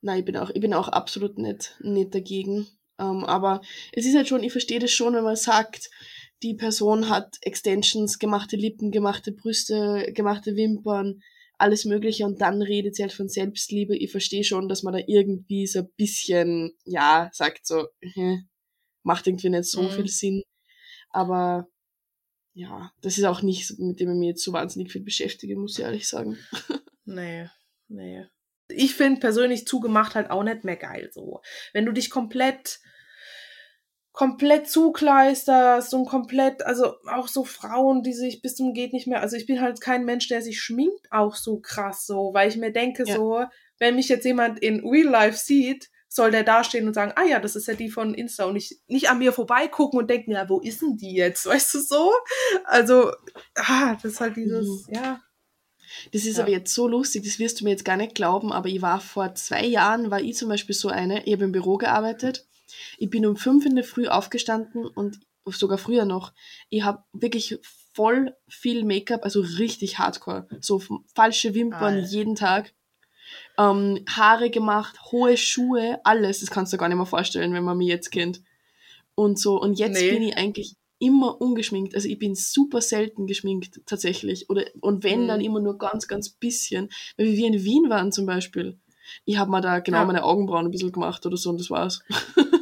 Nein, ich bin auch, ich bin auch absolut nicht, nicht dagegen. Ähm, aber es ist halt schon, ich verstehe das schon, wenn man sagt, die Person hat Extensions, gemachte Lippen, gemachte Brüste, gemachte Wimpern, alles Mögliche und dann redet sie halt von Selbstliebe. Ich verstehe schon, dass man da irgendwie so ein bisschen, ja, sagt so, macht irgendwie nicht so Mhm. viel Sinn. Aber ja, das ist auch nicht, mit dem ich mich jetzt so wahnsinnig viel beschäftige, muss ich ehrlich sagen. Nee, nee. Ich finde persönlich zugemacht halt auch nicht mehr geil so. Wenn du dich komplett komplett zukleisterst und komplett, also auch so Frauen, die sich bis zum geht nicht mehr, also ich bin halt kein Mensch, der sich schminkt auch so krass so, weil ich mir denke Ja. so, wenn mich jetzt jemand in Real Life sieht, soll der dastehen und sagen, ah ja, das ist ja die von Insta und nicht, nicht an mir vorbeigucken und denken, ja, wo ist denn die jetzt, weißt du so? Also, ah, das ist halt dieses, ja. Das ist Ja. aber jetzt so lustig, das wirst du mir jetzt gar nicht glauben, aber ich war vor zwei Jahren, war ich zum Beispiel so eine, ich habe im Büro gearbeitet, ich bin um fünf in der Früh aufgestanden und sogar früher noch, ich habe wirklich voll viel Make-up, also richtig hardcore, so falsche Wimpern Alter. jeden Tag, ähm, Haare gemacht, hohe Schuhe, alles, das kannst du dir gar nicht mehr vorstellen, wenn man mich jetzt kennt. Und so, und jetzt Nee. bin ich eigentlich immer ungeschminkt. Also ich bin super selten geschminkt tatsächlich. Oder und wenn Mhm. dann immer nur ganz, ganz bisschen. Weil wir in Wien waren zum Beispiel. Ich habe mir da genau Ja. meine Augenbrauen ein bisschen gemacht oder so und das war's.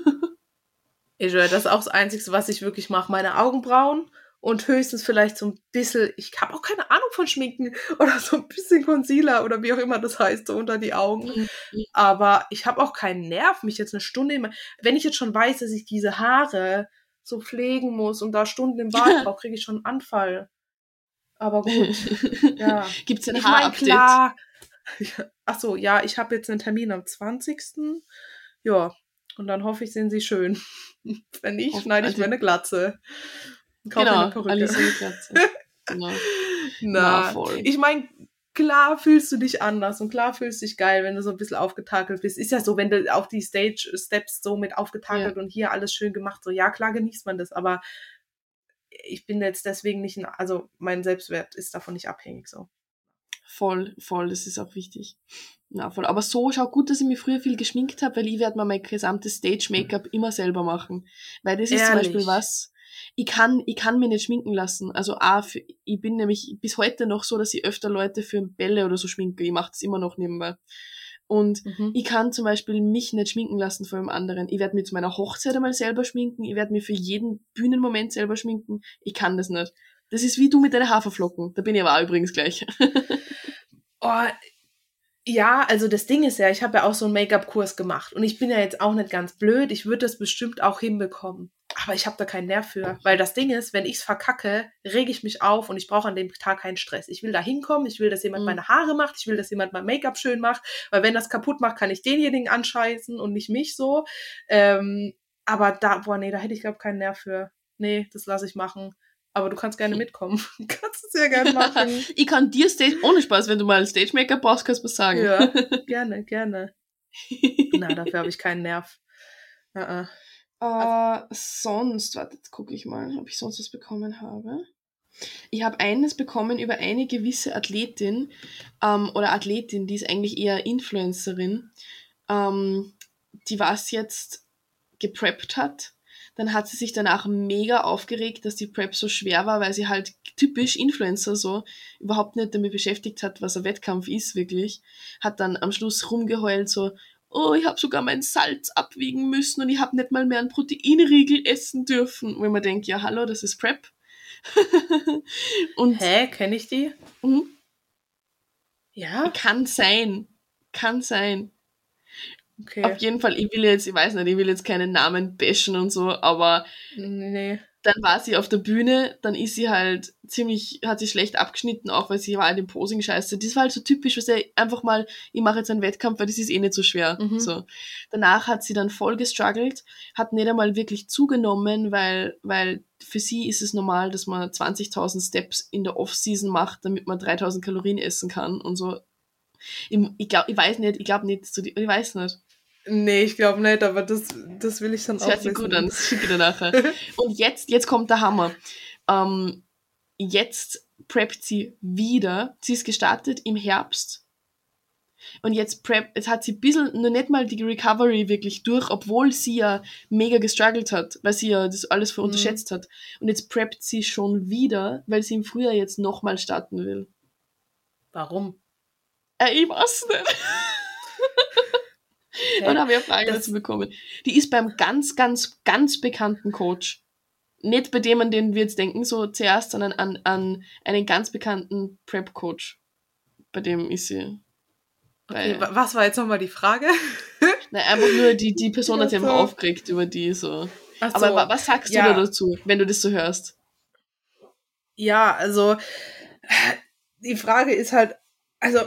Ich schwör, das ist auch das Einzige, was ich wirklich mache. Meine Augenbrauen und höchstens vielleicht so ein bisschen, ich habe auch keine Ahnung von Schminken oder so ein bisschen Concealer oder wie auch immer das heißt, so unter die Augen. Mhm. Aber ich habe auch keinen Nerv, mich jetzt eine Stunde immer, wenn ich jetzt schon weiß, dass ich diese Haare so pflegen muss und da Stunden im Bad brauche, kriege ich schon einen Anfall. Aber gut, ja. Gibt's ein Haarupdate? Ach so, ja, ich habe jetzt einen Termin am 20. Ja, und dann hoffe ich, sind sie schön. Wenn nicht, Hoff- schneide ich also- mir eine Glatze. Kaufe Genau, eine Perücke. Alice in die Glatze. Genau. Na, Na, voll. ich meine, klar fühlst du dich anders und klar fühlst du dich geil, wenn du so ein bisschen aufgetakelt bist. Ist ja so, wenn du auch die Stage-Steps so mit aufgetakelt und hier alles schön gemacht, so ja, klar genießt man das, aber ich bin jetzt deswegen nicht, also mein Selbstwert ist davon nicht abhängig so. Voll, voll, das ist auch wichtig. Na, voll. Aber so, schau gut, dass ich mich früher viel geschminkt habe, weil ich werde mir mein gesamtes Stage-Make-up immer selber machen. Weil das ist zum Ehrlich? Beispiel was, ich kann, ich kann mir nicht schminken lassen. Also A, für, ich bin nämlich bis heute noch so, dass ich öfter Leute für Bälle oder so schminke. Ich mache das immer noch nebenbei. Und Mhm. ich kann zum Beispiel mich nicht schminken lassen von einem anderen. Ich werde mir zu meiner Hochzeit einmal selber schminken. Ich werde mir für jeden Bühnenmoment selber schminken. Ich kann das nicht. Das ist wie du mit deinen Haferflocken. Da bin ich aber auch übrigens gleich. Oh, ja, also das Ding ist ja, ich habe ja auch so einen Make-up-Kurs gemacht und ich bin ja jetzt auch nicht ganz blöd. Ich würde das bestimmt auch hinbekommen. Aber ich habe da keinen Nerv für. Weil das Ding ist, wenn ich's verkacke, rege ich mich auf und ich brauche an dem Tag keinen Stress. Ich will da hinkommen, ich will, dass jemand Mhm. meine Haare macht, ich will, dass jemand mein Make-up schön macht. Weil wenn das kaputt macht, kann ich denjenigen anscheißen und nicht mich so. Ähm, aber da, boah, nee, da hätte ich, glaube keinen Nerv für. Nee, das lasse ich machen. Aber du kannst gerne mitkommen. Du kannst es ja gerne machen. Ich kann dir Stage, ohne Spaß, wenn du mal Stage-Make-up brauchst, kannst du was sagen. Ja, gerne, gerne. Na, dafür habe ich keinen Nerv. Uh Äh, sonst, warte, jetzt gucke ich mal, ob ich sonst was bekommen habe. Ich habe eines bekommen über eine gewisse Athletin ähm, oder Athletin, die ist eigentlich eher Influencerin, ähm, die was jetzt gepreppt hat. Dann hat sie sich danach mega aufgeregt, dass die Prep so schwer war, weil sie halt typisch Influencer so überhaupt nicht damit beschäftigt hat, was ein Wettkampf ist wirklich. Hat dann am Schluss rumgeheult so, oh, ich habe sogar mein Salz abwiegen müssen und ich habe nicht mal mehr einen Proteinriegel essen dürfen. Ich mir denke, ja hallo, das ist Prep. und Hä, kenne ich die? mhm, Ja? kann sein, kann sein. Okay. Auf jeden Fall, ich will jetzt, ich weiß nicht, ich will jetzt keinen Namen bashen und so, aber Nee. dann war sie auf der Bühne, dann ist sie halt ziemlich, hat sie schlecht abgeschnitten, auch weil sie war halt im Posing scheiße. Das war halt so typisch, was er einfach mal, ich mache jetzt einen Wettkampf, weil das ist eh nicht so schwer. Mhm. So. Danach hat sie dann voll gestruggelt, hat nicht einmal wirklich zugenommen, weil, weil für sie ist es normal, dass man 20.000 Steps in der Off-Season macht, damit man 3.000 Kalorien essen kann und so. Ich, ich glaube, ich weiß nicht, ich glaube nicht, ich weiß nicht. Nee, ich glaube nicht, aber das, das will ich dann Das auch hört sich wissen. gut an, das schicke ich dir nachher. Und jetzt, jetzt kommt der Hammer. Ähm, jetzt preppt sie wieder. Sie ist gestartet im Herbst. Und jetzt prep, jetzt hat sie ein bisschen, nur nicht mal die Recovery wirklich durch, obwohl sie ja mega gestruggelt hat, weil sie ja das alles für Mhm. unterschätzt hat. Und jetzt preppt sie schon wieder, weil sie im Frühjahr jetzt nochmal starten will. Warum? Äh, ich weiß nicht. Und da habe ich eine Frage dazu bekommen. Die ist beim ganz, ganz, ganz bekannten Coach. Nicht bei dem, an den wir jetzt denken, so zuerst, sondern an, an einen ganz bekannten Prep-Coach. Bei dem ist sie. Okay, was war jetzt nochmal die Frage? Nein, einfach nur die, die Person hat sich einfach aufgeregt über die so. So. Aber was sagst ja. du da dazu, wenn du das so hörst? Ja, also die Frage ist halt, also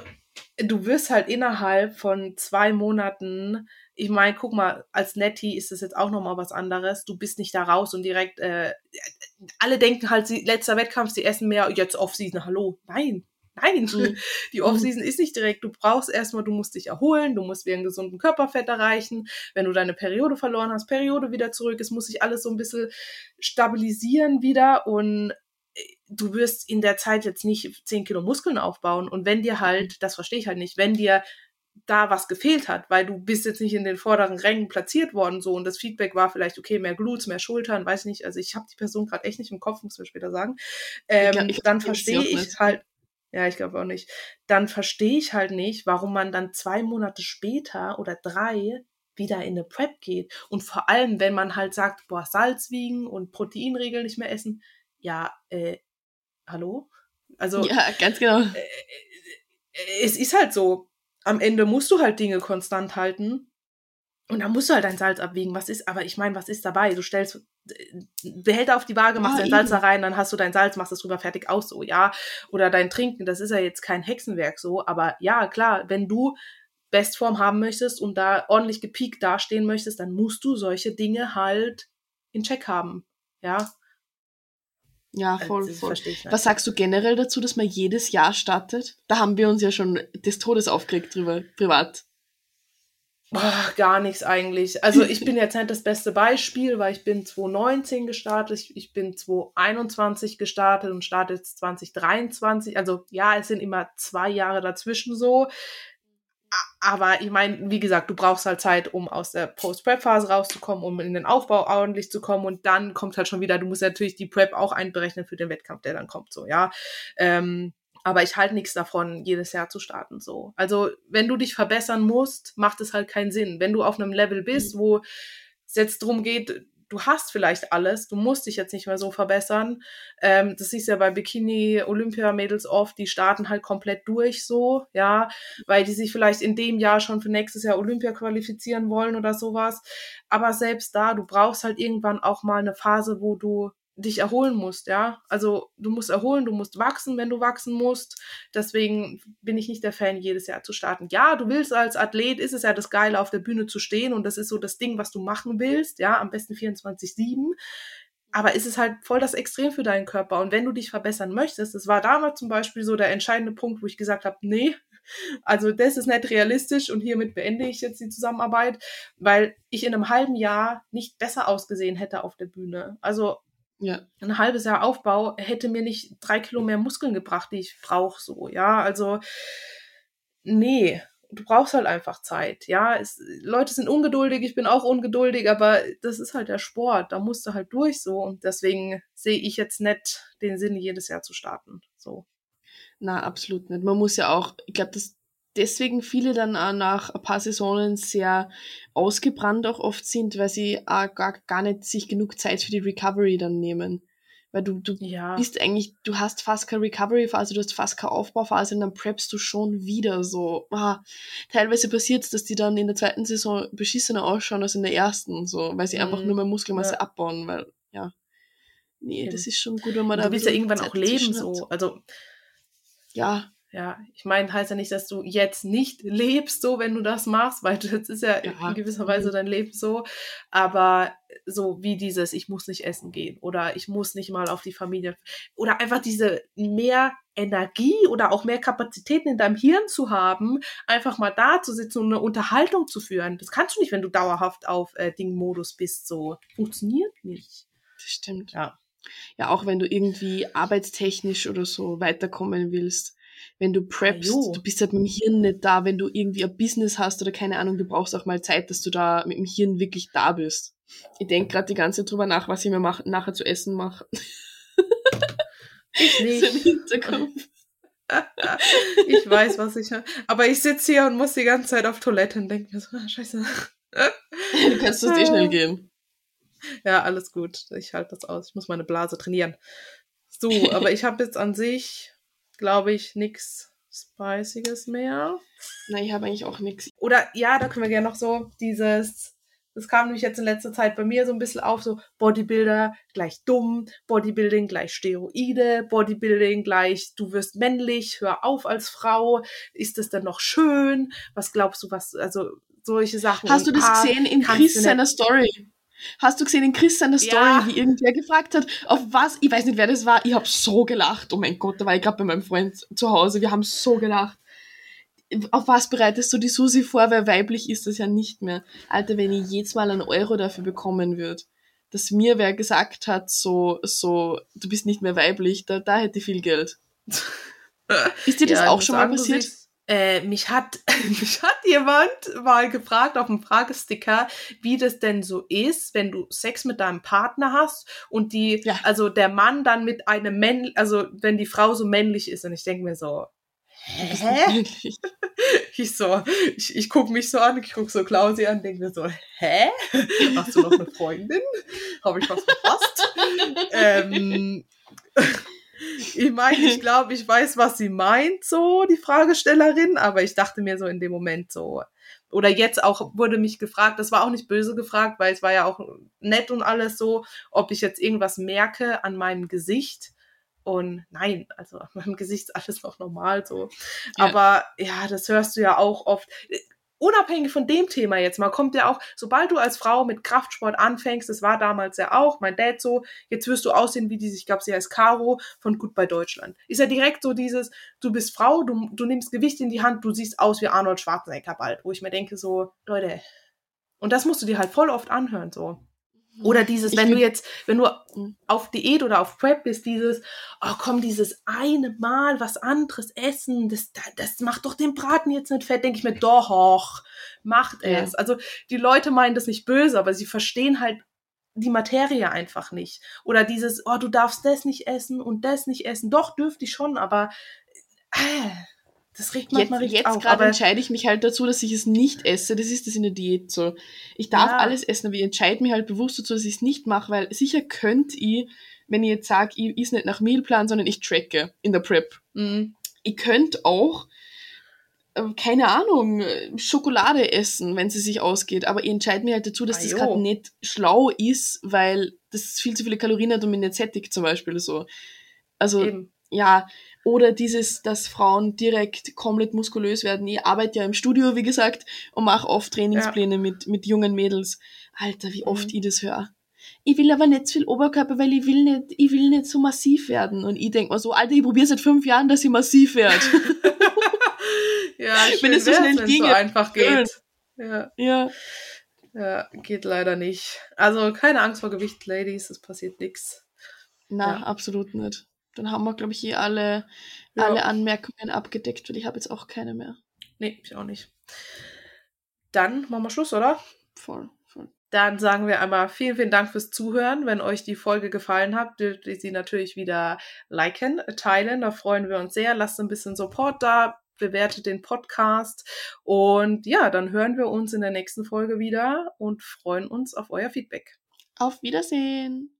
du wirst halt innerhalb von zwei Monaten, ich meine, guck mal, als Nettie ist das jetzt auch nochmal was anderes. Du bist nicht da raus und direkt, äh, alle denken halt, sie, letzter Wettkampf, sie essen mehr, jetzt Off-Season, hallo. Nein, Nein, mhm. die Offseason ist nicht direkt. Du brauchst erstmal, du musst dich erholen, du musst wieder einen gesunden Körperfett erreichen. Wenn du deine Periode verloren hast, Periode wieder zurück. Es muss sich alles so ein bisschen stabilisieren wieder und du wirst in der Zeit jetzt nicht 10 Kilo Muskeln aufbauen. Und wenn dir halt, das verstehe ich halt nicht, wenn dir da was gefehlt hat, weil du bist jetzt nicht in den vorderen Rängen platziert worden so und das Feedback war vielleicht okay, mehr Glutes, mehr Schultern, weiß nicht, also ich habe die Person gerade echt nicht im Kopf, muss ich später sagen. Ähm, ja, ich dann verstehe ich halt, ja, ich glaube auch nicht, dann verstehe ich halt nicht, warum man dann zwei Monate später oder drei wieder in eine Prep geht und vor allem, wenn man halt sagt, boah, Salz wiegen und Proteinregeln nicht mehr essen, ja, äh, hallo? Also. Ja, ganz genau. Äh, äh, es ist halt so. Am Ende musst du halt Dinge konstant halten. Und dann musst du halt dein Salz abwiegen. Was ist, aber ich meine, was ist dabei? Du stellst äh, Behälter auf die Waage, machst ah, dein Salz da rein, dann hast du dein Salz, machst es drüber fertig aus, so, ja. Oder dein Trinken, das ist ja jetzt kein Hexenwerk, so. Aber ja, klar, wenn du Bestform haben möchtest und da ordentlich gepiekt dastehen möchtest, dann musst du solche Dinge halt in Check haben, ja. Ja, äh, voll, voll. Was sagst du generell dazu, dass man jedes Jahr startet? Da haben wir uns ja schon des Todes aufgeregt drüber, privat. Ach, gar nichts eigentlich. Also ich bin jetzt nicht das beste Beispiel, weil ich bin 2019 gestartet, ich, ich bin 2021 gestartet und starte jetzt 2023. Also ja, es sind immer zwei Jahre dazwischen so aber ich meine, wie gesagt, du brauchst halt Zeit, um aus der Post-Prep-Phase rauszukommen, um in den Aufbau ordentlich zu kommen und dann kommt halt schon wieder, du musst natürlich die Prep auch einberechnen für den Wettkampf, der dann kommt, so, ja. Ähm, aber ich halte nichts davon, jedes Jahr zu starten, so. Also, wenn du dich verbessern musst, macht es halt keinen Sinn. Wenn du auf einem Level bist, mhm. wo es jetzt darum geht, du hast vielleicht alles, du musst dich jetzt nicht mehr so verbessern. Ähm, das ist ja bei Bikini-Olympia-Mädels oft, die starten halt komplett durch so, ja, weil die sich vielleicht in dem Jahr schon für nächstes Jahr Olympia qualifizieren wollen oder sowas. Aber selbst da, du brauchst halt irgendwann auch mal eine Phase, wo du dich erholen musst, ja. Also du musst erholen, du musst wachsen, wenn du wachsen musst. Deswegen bin ich nicht der Fan, jedes Jahr zu starten. Ja, du willst als Athlet, ist es ja das Geile, auf der Bühne zu stehen und das ist so das Ding, was du machen willst, ja, am besten 24-7. Aber ist es halt voll das Extrem für deinen Körper. Und wenn du dich verbessern möchtest, das war damals zum Beispiel so der entscheidende Punkt, wo ich gesagt habe, nee, also das ist nicht realistisch und hiermit beende ich jetzt die Zusammenarbeit, weil ich in einem halben Jahr nicht besser ausgesehen hätte auf der Bühne. Also ja. Ein halbes Jahr Aufbau hätte mir nicht drei Kilo mehr Muskeln gebracht, die ich brauche, so, ja. Also, nee, du brauchst halt einfach Zeit, ja. Es, Leute sind ungeduldig, ich bin auch ungeduldig, aber das ist halt der Sport, da musst du halt durch, so. Und deswegen sehe ich jetzt nicht den Sinn, jedes Jahr zu starten, so. Na, absolut nicht. Man muss ja auch, ich glaube, das deswegen viele dann auch nach ein paar Saisonen sehr ausgebrannt auch oft sind, weil sie auch gar, gar nicht sich genug Zeit für die Recovery dann nehmen. Weil du, du ja. bist eigentlich, du hast fast keine Recovery-Phase, du hast fast keine Aufbauphase und dann preppst du schon wieder so. Ah, teilweise passiert es, dass die dann in der zweiten Saison beschissener ausschauen als in der ersten, so, weil sie mhm. einfach nur mehr Muskelmasse ja. abbauen, weil, ja. Nee, ja. das ist schon gut, wenn man da. Du willst ja irgendwann Zeit auch leben, so. Also. Ja, ja, ich meine, heißt ja nicht, dass du jetzt nicht lebst, so wenn du das machst, weil das ist ja, ja. in gewisser Weise mhm. dein Leben so. Aber so wie dieses, ich muss nicht essen gehen oder ich muss nicht mal auf die Familie oder einfach diese mehr Energie oder auch mehr Kapazitäten in deinem Hirn zu haben, einfach mal da zu sitzen und eine Unterhaltung zu führen. Das kannst du nicht, wenn du dauerhaft auf äh, Dingmodus bist. So funktioniert nicht. Das stimmt. Ja. Ja, auch wenn du irgendwie arbeitstechnisch oder so weiterkommen willst wenn du preppst, ah, du bist halt mit dem Hirn nicht da, wenn du irgendwie ein Business hast oder keine Ahnung, du brauchst auch mal Zeit, dass du da mit dem Hirn wirklich da bist. Ich denke gerade die ganze Zeit drüber nach, was ich mir mach, nachher zu essen mache. Ich nicht. so im Hinterkopf. ich weiß, was ich. Aber ich sitze hier und muss die ganze Zeit auf Toilette und denke mir so, ah, scheiße. du kannst es eh schnell gehen. Ja, alles gut. Ich halte das aus. Ich muss meine Blase trainieren. So, aber ich habe jetzt an sich, glaube ich, nichts Spiciges mehr. Nein, ich habe eigentlich auch nichts. Oder ja, da können wir gerne noch so dieses, das kam nämlich jetzt in letzter Zeit bei mir so ein bisschen auf, so Bodybuilder gleich dumm, Bodybuilding gleich Steroide, Bodybuilding gleich du wirst männlich, hör auf als Frau, ist das denn noch schön? Was glaubst du, was, also solche Sachen. Hast du das gesehen in Chris seiner Story? Hast du gesehen in Chris seiner Story, ja. wie irgendwer gefragt hat, auf was, ich weiß nicht, wer das war, ich habe so gelacht. Oh mein Gott, da war ich gerade bei meinem Freund zu Hause, wir haben so gelacht. Auf was bereitest du die Susi vor, weil weiblich ist das ja nicht mehr. Alter, wenn ich jedes Mal einen Euro dafür bekommen würde, dass mir wer gesagt hat, so, so, du bist nicht mehr weiblich, da, da hätte ich viel Geld. Ist dir das ja, auch schon mal passiert? Äh, mich hat mich hat jemand mal gefragt auf dem Fragesticker, wie das denn so ist, wenn du Sex mit deinem Partner hast und die, ja. also der Mann dann mit einem Männ, also wenn die Frau so männlich ist und ich denke mir so, hä? ich so, ich, ich gucke mich so an, ich gucke so Klausi an, denke mir so, hä? Hast du noch eine Freundin? Habe ich was verpasst? ähm, ich meine, ich glaube, ich weiß, was sie meint, so, die Fragestellerin, aber ich dachte mir so in dem Moment so. Oder jetzt auch wurde mich gefragt, das war auch nicht böse gefragt, weil es war ja auch nett und alles so, ob ich jetzt irgendwas merke an meinem Gesicht. Und nein, also an meinem Gesicht ist alles noch normal so. Ja. Aber ja, das hörst du ja auch oft unabhängig von dem Thema jetzt mal, kommt ja auch, sobald du als Frau mit Kraftsport anfängst, das war damals ja auch, mein Dad so, jetzt wirst du aussehen wie diese, ich glaube, sie heißt Caro von bei Deutschland. Ist ja direkt so dieses, du bist Frau, du, du nimmst Gewicht in die Hand, du siehst aus wie Arnold Schwarzenegger bald, wo ich mir denke so, Leute, und das musst du dir halt voll oft anhören, so. Oder dieses, wenn du jetzt, wenn du hm. auf Diät oder auf Prep bist, dieses, oh komm, dieses eine Mal was anderes essen, das, das macht doch den Braten jetzt nicht fett, denke ich mir, doch, macht es. Ja. Also die Leute meinen das nicht böse, aber sie verstehen halt die Materie einfach nicht. Oder dieses, oh, du darfst das nicht essen und das nicht essen. Doch, dürfte ich schon, aber äh, das riecht manchmal jetzt, Jetzt gerade entscheide ich mich halt dazu, dass ich es nicht esse. Das ist das in der Diät so. Ich darf ja. alles essen, aber ich entscheide mich halt bewusst dazu, dass ich es nicht mache, weil sicher könnt ich, wenn ich jetzt sage, ich is nicht nach Mealplan, sondern ich tracke in der Prep. Mhm. Ich könnt auch, äh, keine Ahnung, Schokolade essen, wenn sie sich ausgeht, aber ich entscheide mich halt dazu, dass ah, das gerade nicht schlau ist, weil das viel zu viele Kalorien hat und mich nicht sättigt zum Beispiel so. Also, Eben. ja, oder dieses, dass Frauen direkt komplett muskulös werden. Ich arbeite ja im Studio, wie gesagt, und mache oft Trainingspläne ja. mit, mit jungen Mädels. Alter, wie oft mhm. ich das höre. Ich will aber nicht zu viel Oberkörper, weil ich will nicht, ich will nicht so massiv werden. Und ich denk mal so, Alter, ich probiere seit fünf Jahren, dass ich massiv werde. ja, schön wenn es so schnell ging, so einfach geht. Ja. ja. Ja, geht leider nicht. Also keine Angst vor Gewicht, Ladies, es passiert nichts. Na, ja. absolut nicht. Dann haben wir, glaube ich, hier alle, ja. alle Anmerkungen abgedeckt, weil ich habe jetzt auch keine mehr. Nee, ich auch nicht. Dann machen wir Schluss, oder? Voll, voll. Dann sagen wir einmal vielen, vielen Dank fürs Zuhören. Wenn euch die Folge gefallen hat, dürft ihr sie natürlich wieder liken, teilen. Da freuen wir uns sehr. Lasst ein bisschen Support da, bewertet den Podcast. Und ja, dann hören wir uns in der nächsten Folge wieder und freuen uns auf euer Feedback. Auf Wiedersehen.